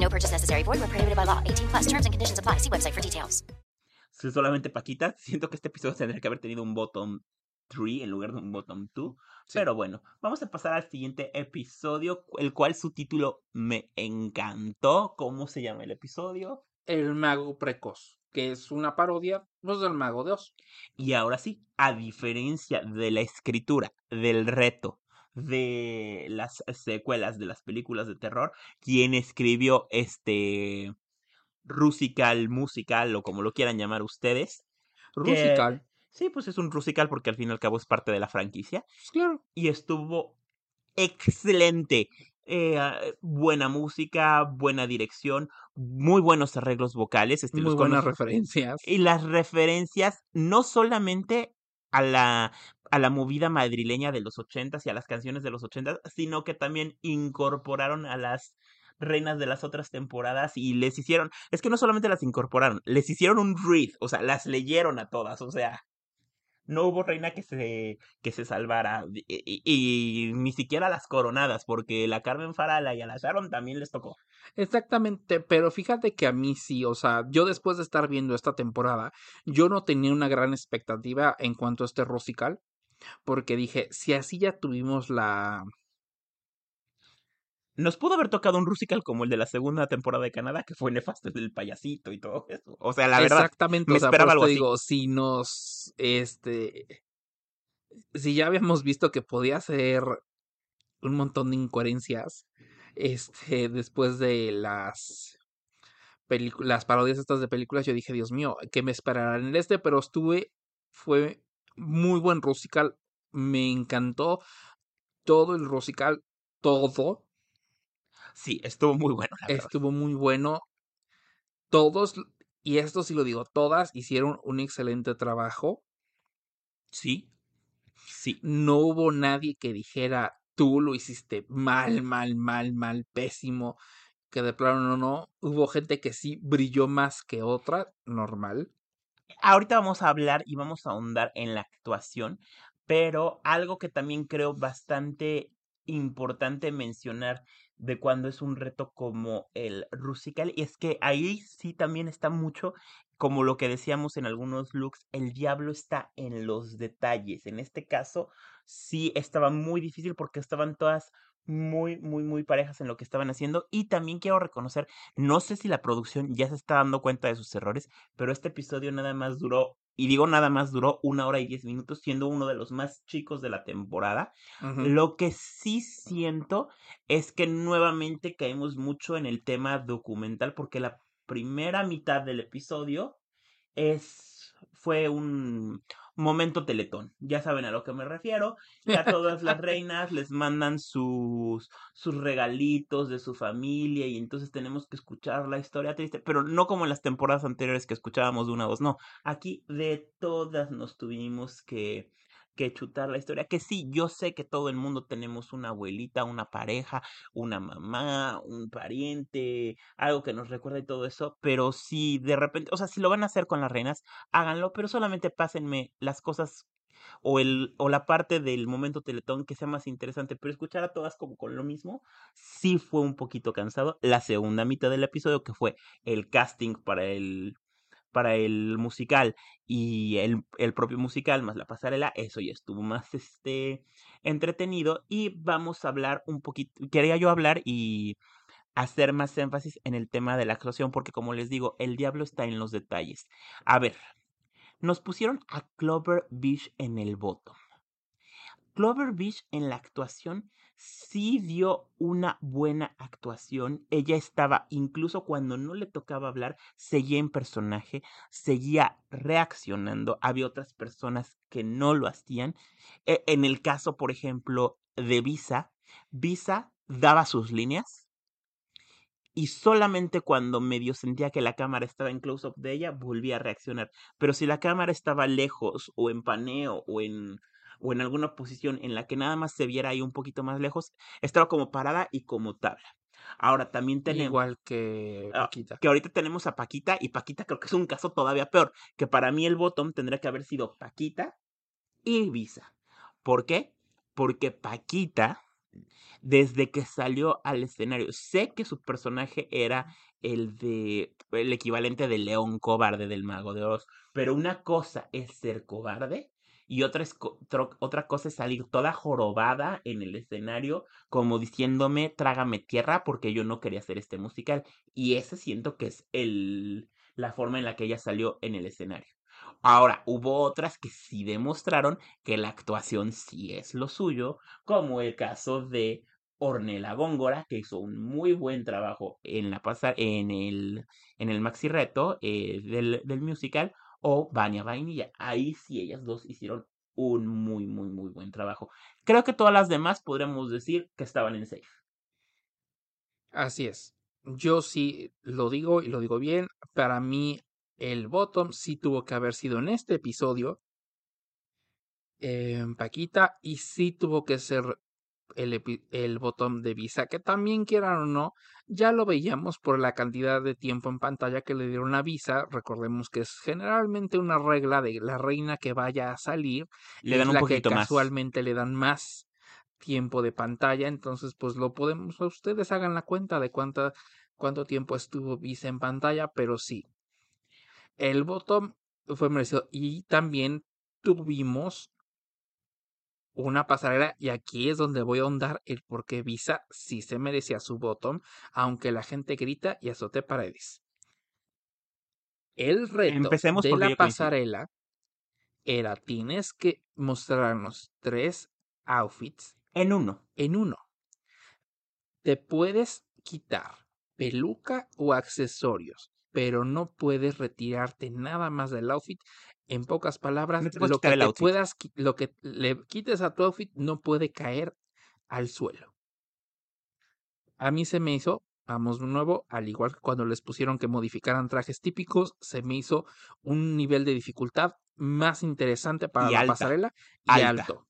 No purchase necessary. Void where prohibited by law. 18 plus terms and conditions apply. See website for details. Si solamente Paquita, siento que este episodio tendría que haber tenido un bottom 3 en lugar de un bottom 2. Pero bueno, vamos a pasar al siguiente episodio, el cual su título me encantó. ¿Cómo se llama el episodio? El Mago Precoz, que es una parodia pues, del Mago de Oz. Y ahora sí, a diferencia de la escritura, del reto, de las secuelas de las películas de terror, quien escribió este Rusical musical o como lo quieran llamar ustedes. Rusical. Sí, pues es un Rusical porque al fin y al cabo es parte de la franquicia. Pues claro. Y estuvo excelente. Eh, ah, buena música, buena dirección, muy buenos arreglos vocales, estilos Muy buenas referencias. y las referencias no solamente a la, a la movida madrileña de los ochentas y a las canciones de los ochentas, sino que también incorporaron a las reinas de las otras temporadas y les hicieron, es que no solamente las incorporaron, les hicieron un read, o sea, las leyeron a todas, o sea, no hubo reina que se, que se salvara, y, ni siquiera las coronadas, porque la Carmen Farala y a la Sharon también les tocó. Exactamente, pero fíjate que a mí sí, o sea, yo después de estar viendo esta temporada, yo no tenía una gran expectativa en cuanto a este Rusical, porque dije, si así ya tuvimos la... Nos pudo haber tocado un Rusical como el de la segunda temporada de Canadá, que fue nefasto el payasito y todo eso. O sea, la verdad, Exactamente, me o sea, esperaba algo te así. digo, si nos, este, si ya habíamos visto que podía ser un montón de incoherencias, este, después de las las parodias estas de películas, yo dije, Dios mío, ¿qué me esperarán en este? Pero estuve, fue muy buen Rusical, me encantó todo el Rusical, todo. Sí, estuvo muy bueno, la verdad. Estuvo muy bueno. Todos, y esto sí lo digo, todas hicieron un excelente trabajo. Sí, sí. No hubo nadie que dijera, tú lo hiciste mal, mal, mal, mal, pésimo. Que de plano no, no. Hubo gente que sí brilló más que otra, normal. Ahorita vamos a hablar y vamos a ahondar en la actuación, pero algo que también creo bastante importante mencionar de cuando es un reto como el Rusical, y es que ahí sí también está mucho, como lo que decíamos en algunos looks, el diablo está en los detalles. En este caso, sí estaba muy difícil porque estaban todas muy, muy, muy parejas en lo que estaban haciendo. Y también quiero reconocer, no sé si la producción ya se está dando cuenta de sus errores, pero este episodio nada más duró, y digo nada más duró una hora y diez minutos, siendo uno de los más chicos de la temporada. Lo que sí siento es que nuevamente caemos mucho en el tema documental, porque la primera mitad del episodio es fue un momento teletón. Ya saben a lo que me refiero. A todas las reinas les mandan sus, sus regalitos de su familia y entonces tenemos que escuchar la historia triste, pero no como en las temporadas anteriores que escuchábamos de una voz, no. Aquí de todas nos tuvimos que que chutar la historia, que sí, yo sé que todo el mundo tenemos una abuelita, una pareja, una mamá, un pariente, algo que nos recuerda y todo eso, pero si de repente, o sea, si lo van a hacer con las reinas, háganlo, pero solamente pásenme las cosas o el o la parte del momento teletón que sea más interesante, pero escuchar a todas como con lo mismo, sí fue un poquito cansado. La segunda mitad del episodio, que fue el casting para el para el musical y el, el propio musical más la pasarela, eso ya estuvo más este entretenido y vamos a hablar un poquito, quería yo hablar y hacer más énfasis en el tema de la actuación porque como les digo, el diablo está en los detalles. A ver, nos pusieron a Clover Beach en el voto. Clover Beach en la actuación sí dio una buena actuación. Ella estaba, incluso cuando no le tocaba hablar, seguía en personaje, seguía reaccionando. Había otras personas que no lo hacían. E- en el caso, por ejemplo, de Visa, Visa daba sus líneas y solamente cuando medio sentía que la cámara estaba en close-up de ella, volvía a reaccionar. Pero si la cámara estaba lejos o en paneo o en o en alguna posición en la que nada más se viera ahí un poquito más lejos, estaba como parada y como tabla. Ahora también tenemos Igual que ah, Paquita. que ahorita tenemos a Paquita y Paquita creo que es un caso todavía peor, que para mí el bottom tendría que haber sido Paquita y Visa. ¿Por qué? Porque Paquita desde que salió al escenario. Sé que su personaje era el de el equivalente del león cobarde del mago de Oz, pero una cosa es ser cobarde y otra, es otra cosa es salir toda jorobada en el escenario como diciéndome trágame tierra porque yo no quería hacer este musical y ese siento que es el la forma en la que ella salió en el escenario. Ahora, hubo otras que sí demostraron que la actuación sí es lo suyo, como el caso de Ornella Góngora, que hizo un muy buen trabajo en la pasa en el, en el maxi reto eh, del, del musical, o Vania Vainilla. Ahí sí ellas dos hicieron un muy, muy, muy buen trabajo. Creo que todas las demás podríamos decir que estaban en safe. Así es. Yo sí lo digo y lo digo bien. Para mí, el bottom sí tuvo que haber sido en este episodio. Paquita. Y sí tuvo que ser el, bottom de Visa. Que también quieran o no, ya lo veíamos por la cantidad de tiempo en pantalla que le dieron a Visa. Recordemos que es generalmente una regla de la reina que vaya a salir. Le es dan un la poquito que más. casualmente le dan más tiempo de pantalla, entonces pues lo podemos, ustedes hagan la cuenta de cuánta, cuánto tiempo estuvo Visa en pantalla, pero sí, el bottom fue merecido y también tuvimos una pasarela y aquí es donde voy a ahondar el por qué Visa sí se merecía su bottom, aunque la gente grita y azote paredes. El reto Empecemos de la pasarela era tienes que mostrarnos tres outfits En uno. en uno. Te puedes quitar peluca o accesorios, pero no puedes retirarte nada más del outfit. En pocas palabras, No lo que te puedas, lo que le quites a tu outfit no puede caer al suelo. A mí se me hizo, vamos de nuevo, al igual que cuando les pusieron que modificaran trajes típicos, se me hizo un nivel de dificultad más interesante para Y la alta, pasarela y alta. alto.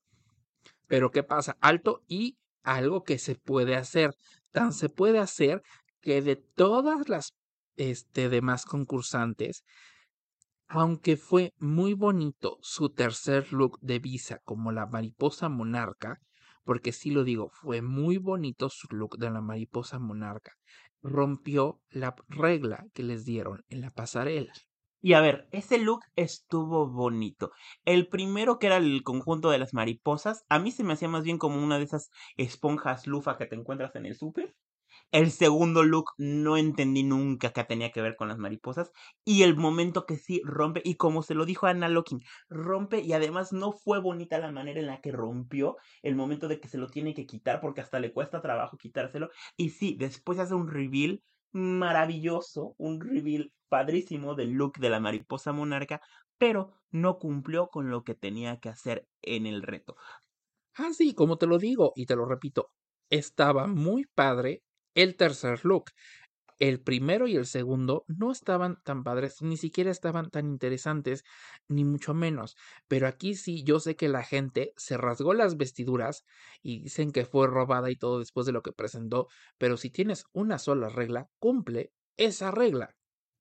Pero ¿qué pasa? Alto y algo que se puede hacer. Tan se puede hacer que de todas las este, demás concursantes, aunque fue muy bonito su tercer look de Visa como la mariposa monarca, porque sí lo digo, fue muy bonito su look de la mariposa monarca, rompió la regla que les dieron en la pasarela. Y a ver, ese look estuvo bonito. El primero, que era el conjunto de las mariposas, a mí se me hacía más bien como una de esas esponjas lufa que te encuentras en el súper. El segundo look no entendí nunca qué tenía que ver con las mariposas. Y el momento que sí rompe, y como se lo dijo Anna Locking, rompe y además no fue bonita la manera en la que rompió el momento de que se lo tiene que quitar porque hasta le cuesta trabajo quitárselo. Y sí, después hace un reveal maravilloso, un reveal padrísimo del look de la mariposa monarca, pero no cumplió con lo que tenía que hacer en el reto. Ah, sí, como te lo digo y te lo repito, estaba muy padre el tercer look. El primero y el segundo no estaban tan padres, ni siquiera estaban tan interesantes, ni mucho menos. Pero aquí sí, yo sé que la gente se rasgó las vestiduras y dicen que fue robada y todo después de lo que presentó, pero si tienes una sola regla, cumple esa regla.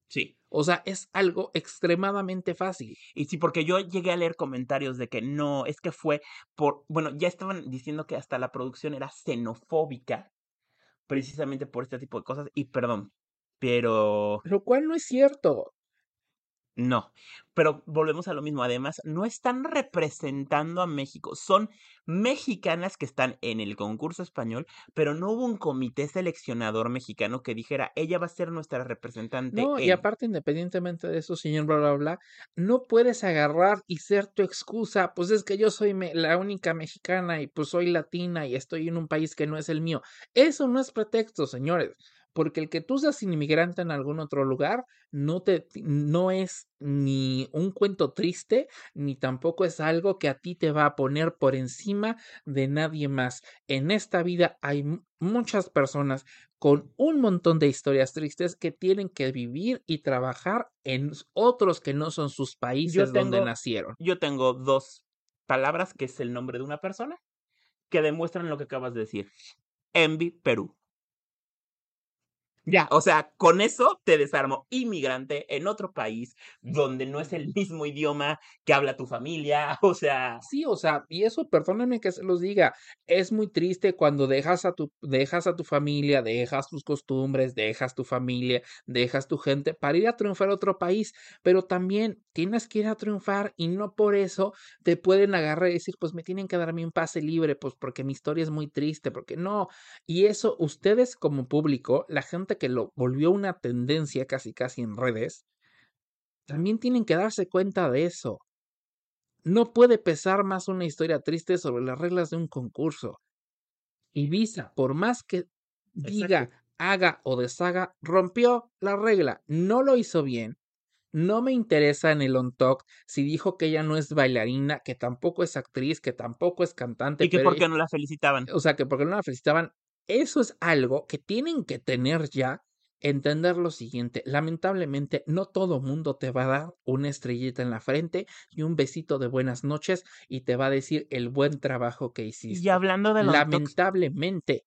Sí. O sea, es algo extremadamente fácil. Y sí, porque yo llegué a leer comentarios de que no, es que fue por, bueno, ya estaban diciendo que hasta la producción era xenofóbica, precisamente por este tipo de cosas, y perdón, pero Lo cual no es cierto. No. Pero volvemos a lo mismo, además, no están representando a México, son mexicanas que están en el concurso español, pero no hubo un comité seleccionador mexicano que dijera, ella va a ser nuestra representante. No, y en-". aparte, independientemente de eso, señor bla, bla, bla, no puedes agarrar y ser tu excusa, pues es que yo soy me- la única mexicana y pues soy latina y estoy en un país que no es el mío. Eso no es pretexto, señores, porque el que tú seas inmigrante en algún otro lugar no te no es ni un cuento triste, ni tampoco es algo que a ti te va a poner por encima de nadie más. En esta vida hay mu- muchas personas con un montón de historias tristes que tienen que vivir y trabajar en otros que no son sus países donde nacieron. yo tengo dos palabras que es el nombre de una persona que demuestran lo que acabas de decir. Envy Perú. Ya, o sea, con eso te desarmo. Inmigrante en otro país donde no es el mismo idioma que habla tu familia, o sea, Sí, o sea, y eso, perdónenme que se los diga, es muy triste cuando dejas a tu, dejas a tu familia, dejas tus costumbres, dejas tu familia, dejas tu gente para ir a triunfar a otro país, pero también tienes que ir a triunfar y no por eso te pueden agarrar y decir, pues me tienen que darme un pase libre, pues porque mi historia es muy triste, porque no. Y eso, ustedes como público, la gente que lo volvió una tendencia casi casi en redes, también tienen que darse cuenta de eso. No puede pesar más una historia triste sobre las reglas de un concurso. Ibiza, por más que diga, haga o deshaga, rompió la regla. No lo hizo bien. No me interesa en el on talk si dijo que ella no es bailarina, que tampoco es actriz, que tampoco es cantante. y que pero por qué no la felicitaban. o sea, que porque no la felicitaban. Eso es algo que tienen que tener ya, entender lo siguiente. Lamentablemente, no todo mundo te va a dar una estrellita en la frente y un besito de buenas noches y te va a decir el buen trabajo que hiciste. Y hablando de Lamentablemente,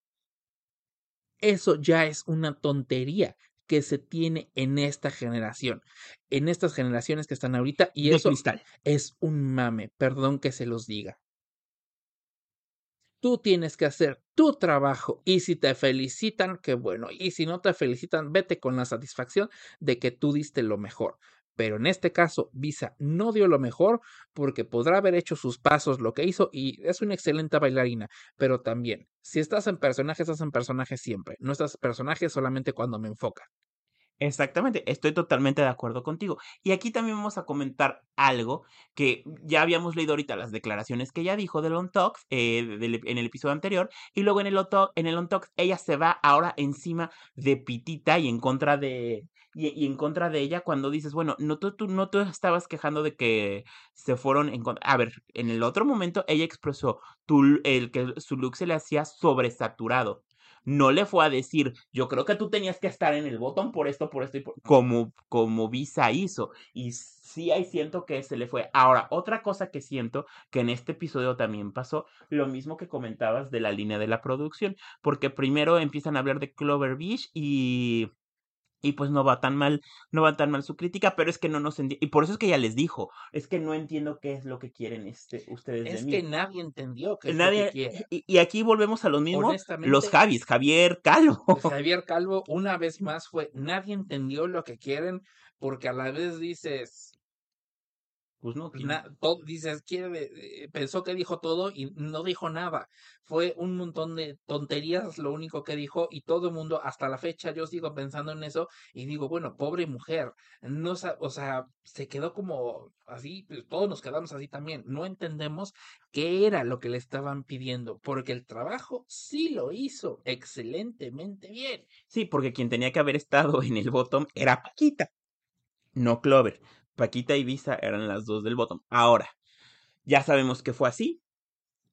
eso ya es una tontería que se tiene en esta generación, en estas generaciones que están ahorita, y De eso cristal. es un mame, perdón que se los diga. Tú tienes que hacer tu trabajo y si te felicitan, qué bueno. Y si no te felicitan, vete con la satisfacción de que tú diste lo mejor. Pero en este caso, Visa no dio lo mejor porque podrá haber hecho sus pasos, lo que hizo, y es una excelente bailarina. Pero también, si estás en personaje, estás en personaje siempre. No estás en personaje solamente cuando me enfoca. Exactamente, estoy totalmente de acuerdo contigo. Y aquí también vamos a comentar algo que ya habíamos leído ahorita las declaraciones que ella dijo del On Talks eh, en el episodio anterior y luego en el, Talk- en el On Talks ella se va ahora encima de Pitita y en contra de y, en contra de ella cuando dices, bueno, no tú, tú no tú estabas quejando de que se fueron en contra. A ver, en el otro momento ella expresó el que su look se le hacía sobresaturado no le fue a decir, yo creo que tú tenías que estar en el botón por esto, por esto y por... como, como Visa hizo. Y sí ahí siento que se le fue. Ahora, otra cosa que siento que en este episodio también pasó, lo mismo que comentabas de la línea de la producción, porque primero empiezan a hablar de Clover Beach y y pues no va tan mal, no va tan mal su crítica, pero es que no nos entiende. Y por eso es que ella les dijo, es que no entiendo qué es lo que quieren este, ustedes de Es que nadie entendió que Nadie, y, y aquí volvemos a lo mismo, los Javis, Javier Calvo. Javier Calvo una vez más fue, nadie entendió lo que quieren porque a la vez dices, Pues no, todo, dices, quiere, pensó que dijo todo y no dijo nada. Fue un montón de tonterías lo único que dijo y todo el mundo, hasta la fecha, yo sigo pensando en eso y digo, bueno, pobre mujer, no, o sea, se quedó como así, pues, todos nos quedamos así también. No entendemos qué era lo que le estaban pidiendo, porque el trabajo sí lo hizo excelentemente bien. Sí, porque quien tenía que haber estado en el bottom era Paquita, no Clover. Paquita y Visa eran las dos del bottom. Ahora, ya sabemos que fue así,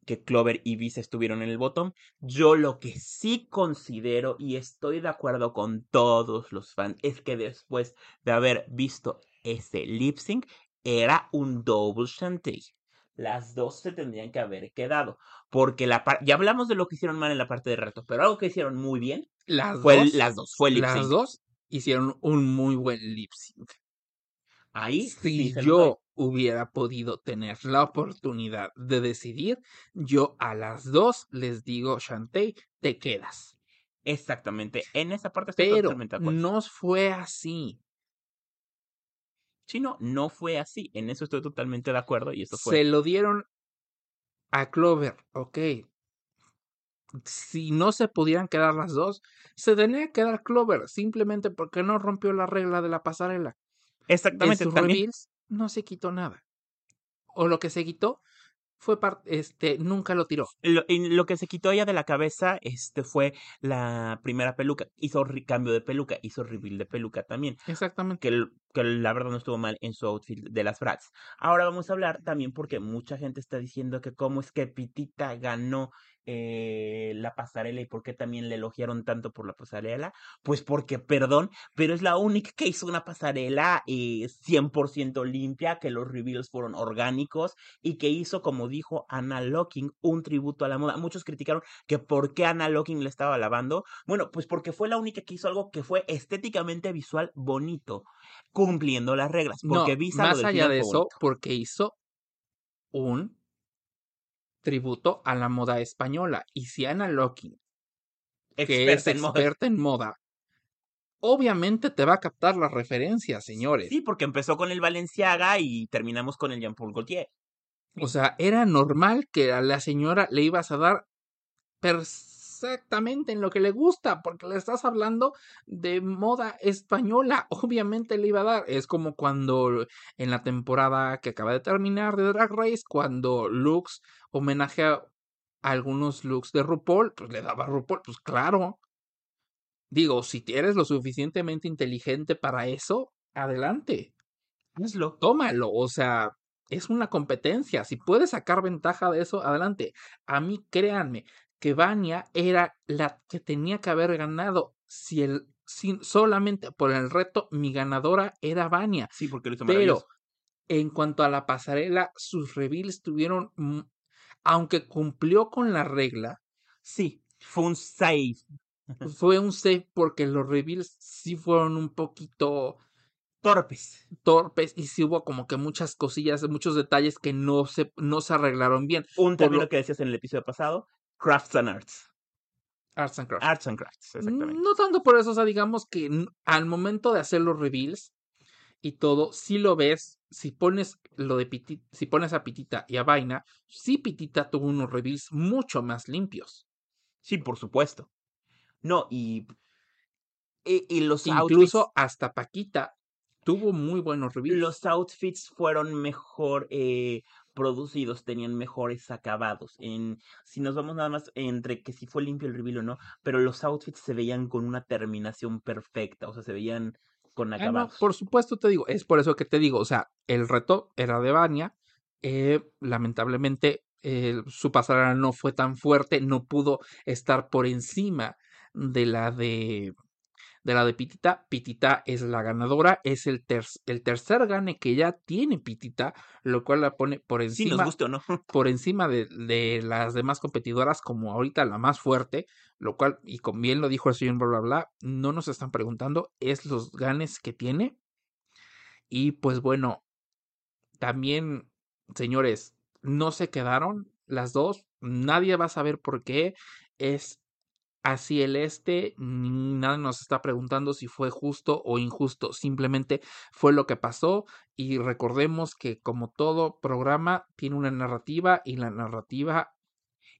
que Clover y Visa estuvieron en el bottom. Yo lo que sí considero, y estoy de acuerdo con todos los fans, es que después de haber visto ese lip sync, era un double shanty. Las dos se tendrían que haber quedado. Porque la ya hablamos de lo que hicieron mal en la parte de reto, pero algo que hicieron muy bien Las fue el- dos, las dos, fue el lip las sync. dos hicieron un muy buen lip sync. Ahí sí Si se yo hubiera podido tener la oportunidad de decidir, yo a las dos les digo, Shantae, te quedas. Exactamente. En esa parte estoy Pero totalmente de acuerdo. no fue así. Sí, no, no fue así. En eso estoy totalmente de acuerdo y eso Se fue. lo dieron a Clover, ok. Si no se pudieran quedar las dos, se tenía que quedar Clover, simplemente porque no rompió la regla de la pasarela. En Exactamente, sus también. reveals no se quitó nada. O lo que se quitó fue par- este, nunca lo tiró. Lo, y lo que se quitó ella de la cabeza este, fue la primera peluca. Hizo cambio de peluca, hizo reveal de peluca también. Exactamente. Que, que la verdad no estuvo mal en su outfit de las Bratz. Ahora vamos a hablar también porque mucha gente está diciendo que cómo es que Pitita ganó eh, la pasarela y por qué también le elogiaron tanto por la pasarela. Pues porque, perdón, pero es la única que hizo una pasarela eh, 100% limpia, que los reveals fueron orgánicos y que hizo, como dijo Anna Locking, un tributo a la moda. Muchos criticaron que por qué Anna Locking le estaba lavando. Bueno, pues porque fue la única que hizo algo que fue estéticamente visual bonito, cumpliendo las reglas. No, Porque Visa lo más allá de eso, porque hizo un tributo a la moda española. Y si Ana Locking, que es Experta en moda. experta en moda, obviamente te va a captar las referencias, señores. Sí, porque empezó con el Valenciaga y terminamos con el Jean-Paul Gaultier. O sea, era normal que a la señora le ibas a dar perfectamente en lo que le gusta, porque le estás hablando de moda española. Obviamente le iba a dar. Es como cuando en la temporada que acaba de terminar de Drag Race, cuando Lux homenajea algunos looks de RuPaul, pues le daba a RuPaul, pues claro. Digo, si eres lo suficientemente inteligente para eso, adelante. Hazlo. Tómalo, o sea, es una competencia. Si puedes sacar ventaja de eso, adelante. A mí, créanme, que Vania era la que tenía que haber ganado. Si el, si solamente por el reto, mi ganadora era Vania. Sí, porque lo hizo Pero en cuanto a la pasarela, sus reveals tuvieron, mm, aunque cumplió con la regla, Sí, fue un save. fue un save porque los reveals sí fueron un poquito Torpes. torpes y sí hubo como que muchas cosillas, muchos detalles que no se, no se arreglaron bien. Un término lo- que decías en el episodio pasado, crafts and arts. Arts and Crafts. Arts and crafts, exactamente. No tanto por eso, o sea, digamos que al momento de hacer los reveals y todo, si lo ves, si pones lo de Pitita, si pones a Pitita y a Vaina, sí Pitita tuvo unos reveals mucho más limpios. Sí, por supuesto. No, y. Y, y los Incluso outfits. hasta Paquita tuvo muy buenos reveals. Los outfits fueron mejor eh, producidos, tenían mejores acabados. En, si nos vamos nada más entre que si fue limpio el reveal o no, pero los outfits se veían con una terminación perfecta, o sea, se veían con Ah, no, acabados. por supuesto te digo, es por eso que te digo, o sea, el reto era de Vania, eh, lamentablemente eh, su pasarela no fue tan fuerte, no pudo estar por encima de la de de la de Pitita. Pitita es la ganadora, es el, ter- el tercer gane que ya tiene Pitita, lo cual la pone por Sí, encima nos guste o no. por encima de, de las demás competidoras como ahorita la más fuerte, lo cual, y con bien lo dijo el señor bla bla bla, no nos están preguntando, es los ganes que tiene. Y pues bueno, también, señores, no se quedaron las dos, nadie va a saber por qué, es hacia el este, ni nadie nos está preguntando si fue justo o injusto, simplemente fue lo que pasó y recordemos que como todo programa tiene una narrativa y la narrativa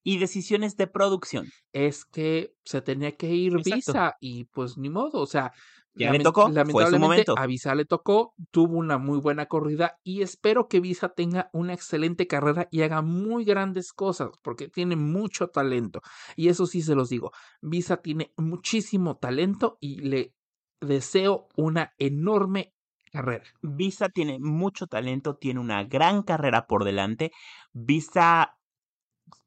Y decisiones de producción. es que se tenía que ir Exacto. Visa y pues ni modo, o sea, Ya le tocó, fue su lamentablemente momento. a Visa le tocó, tuvo una muy buena corrida y espero que Visa tenga una excelente carrera y haga muy grandes cosas porque tiene mucho talento y eso sí se los digo, Visa tiene muchísimo talento y le deseo una enorme carrera. Visa tiene mucho talento, tiene una gran carrera por delante. Visa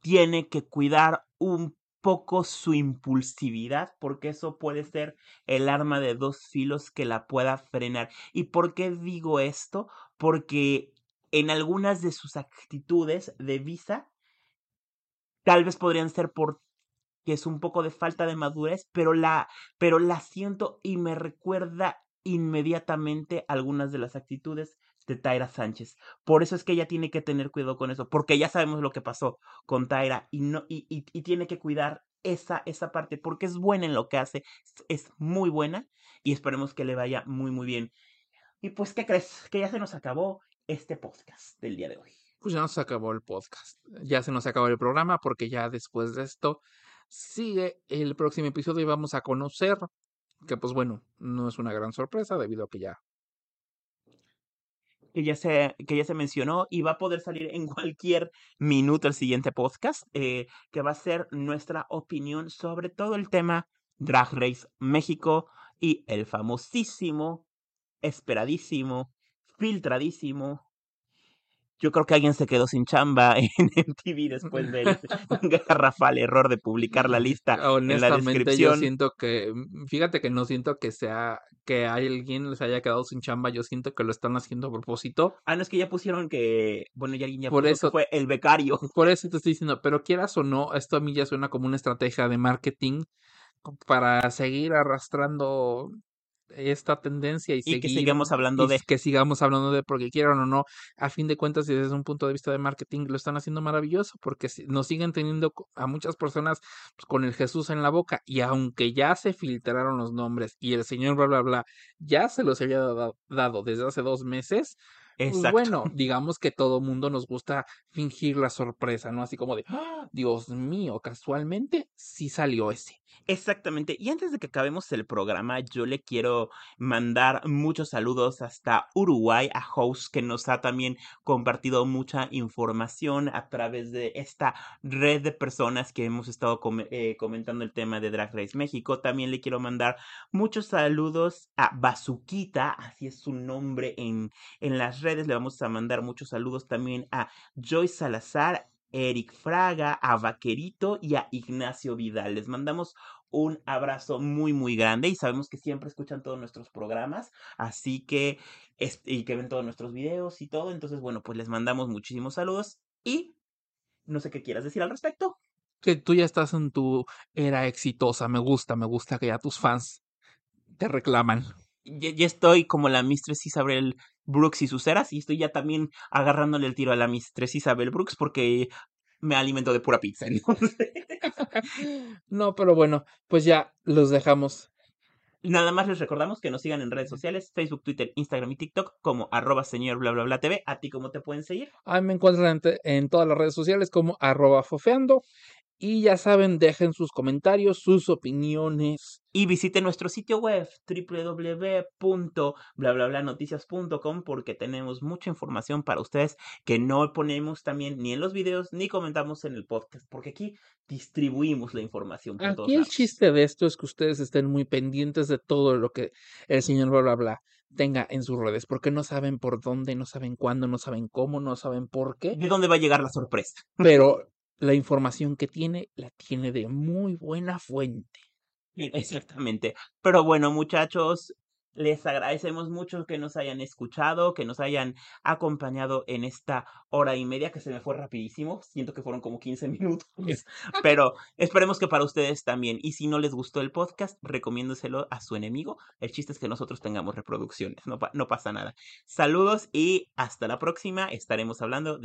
tiene que cuidar un poco su impulsividad porque eso puede ser el arma de dos filos que la pueda frenar. ¿Y por qué digo esto? Porque en algunas de sus actitudes de Visa tal vez podrían ser por que es un poco de falta de madurez, pero la, pero la siento y me recuerda inmediatamente algunas de las actitudes de Taira Sánchez. Por eso es que ella tiene que tener cuidado con eso, porque ya sabemos lo que pasó con Taira y no, y, y- y tiene que cuidar esa, esa parte, porque es buena en lo que hace, es- es muy buena, y esperemos que le vaya muy, muy bien. Y pues, ¿qué crees? Que ya se nos acabó este podcast del día de hoy. Pues ya nos acabó el podcast. Ya se nos acabó el programa porque ya después de esto sigue el próximo episodio y vamos a conocer que pues bueno, no es una gran sorpresa debido a que ya que ya se, que ya se mencionó y va a poder salir en cualquier minuto el siguiente podcast, eh, que va a ser nuestra opinión sobre todo el tema Drag Race México y el famosísimo, esperadísimo, filtradísimo. Yo creo que alguien se quedó sin chamba en MTV después del garrafal error de publicar la lista en la honestamente yo descripción. siento que mm, fíjate que no siento que sea que alguien les haya quedado sin chamba, yo siento que lo están haciendo a propósito. Ah, no, es que ya pusieron que, bueno, ya alguien ya Por puso que eso- fue el becario. Por eso te estoy diciendo, pero quieras o no, esto a mí ya suena como una estrategia de marketing para seguir arrastrando esta tendencia y, Y que seguir- sigamos hablando y de. que sigamos hablando de porque quieran o no, a fin de cuentas y desde un punto de vista de marketing lo están haciendo maravilloso porque nos siguen teniendo a muchas personas pues, con el Jesús en la boca y aunque ya se filtraron los nombres y el señor bla bla bla ya se los había dado, dado desde hace dos meses, pues Exacto. bueno, digamos que todo mundo nos gusta fingir la sorpresa, ¿no? Así como de, "Ah, Dios mío, casualmente sí salió ese. Exactamente. Y antes de que acabemos el programa, yo le quiero mandar muchos saludos hasta Uruguay a House, que nos ha también compartido mucha información a través de esta red de personas que hemos estado eh, comentando el tema de Drag Race México. También le quiero mandar muchos saludos a Bazuquita, así es su nombre en, en las redes. Le vamos a mandar muchos saludos también a Joy Salazar. Eric Fraga, a Vaquerito y a Ignacio Vidal. Les mandamos un abrazo muy, muy grande y sabemos que siempre escuchan todos nuestros programas, así que, y que ven todos nuestros videos y todo. Entonces, bueno, pues les mandamos muchísimos saludos y no sé qué quieras decir al respecto. Que tú ya estás en tu era exitosa, me gusta, me gusta que ya tus fans te reclaman. Ya, ya estoy como la Mistress Isabel Brooks y sus eras y estoy ya también agarrándole el tiro a la Mistress Isabel Brooks porque me alimento de pura pizza. entonces. No, pero bueno, pues ya los dejamos. Nada más les recordamos que nos sigan en redes sociales, Facebook, Twitter, Instagram y TikTok como arroba señor bla bla bla TV. ¿A ti cómo te pueden seguir? Ahí me encuentran en todas las redes sociales como arroba fofeando. Y ya saben, dejen sus comentarios, sus opiniones. Y visite nuestro sitio web www.blablablanoticias.com porque tenemos mucha información para ustedes que no ponemos también ni en los videos ni comentamos en el podcast porque aquí distribuimos la información por todos Aquí el lados. chiste de esto es que ustedes estén muy pendientes de todo lo que el señor bla bla bla tenga en sus redes, porque no saben por dónde, no saben cuándo, no saben cómo, no saben por qué, ¿De dónde va a llegar la sorpresa? pero la información que tiene la tiene de muy buena fuente. Exactamente. Pero bueno, muchachos, les agradecemos mucho que nos hayan escuchado, que nos hayan acompañado en esta hora y media que se me fue rapidísimo. Siento que fueron como 15 minutos, pero esperemos que para ustedes también. Y si no les gustó el podcast, recomiéndoselo a su enemigo. El chiste es que nosotros tengamos reproducciones, no, pa- no pasa nada. Saludos y hasta la próxima. Estaremos hablando de...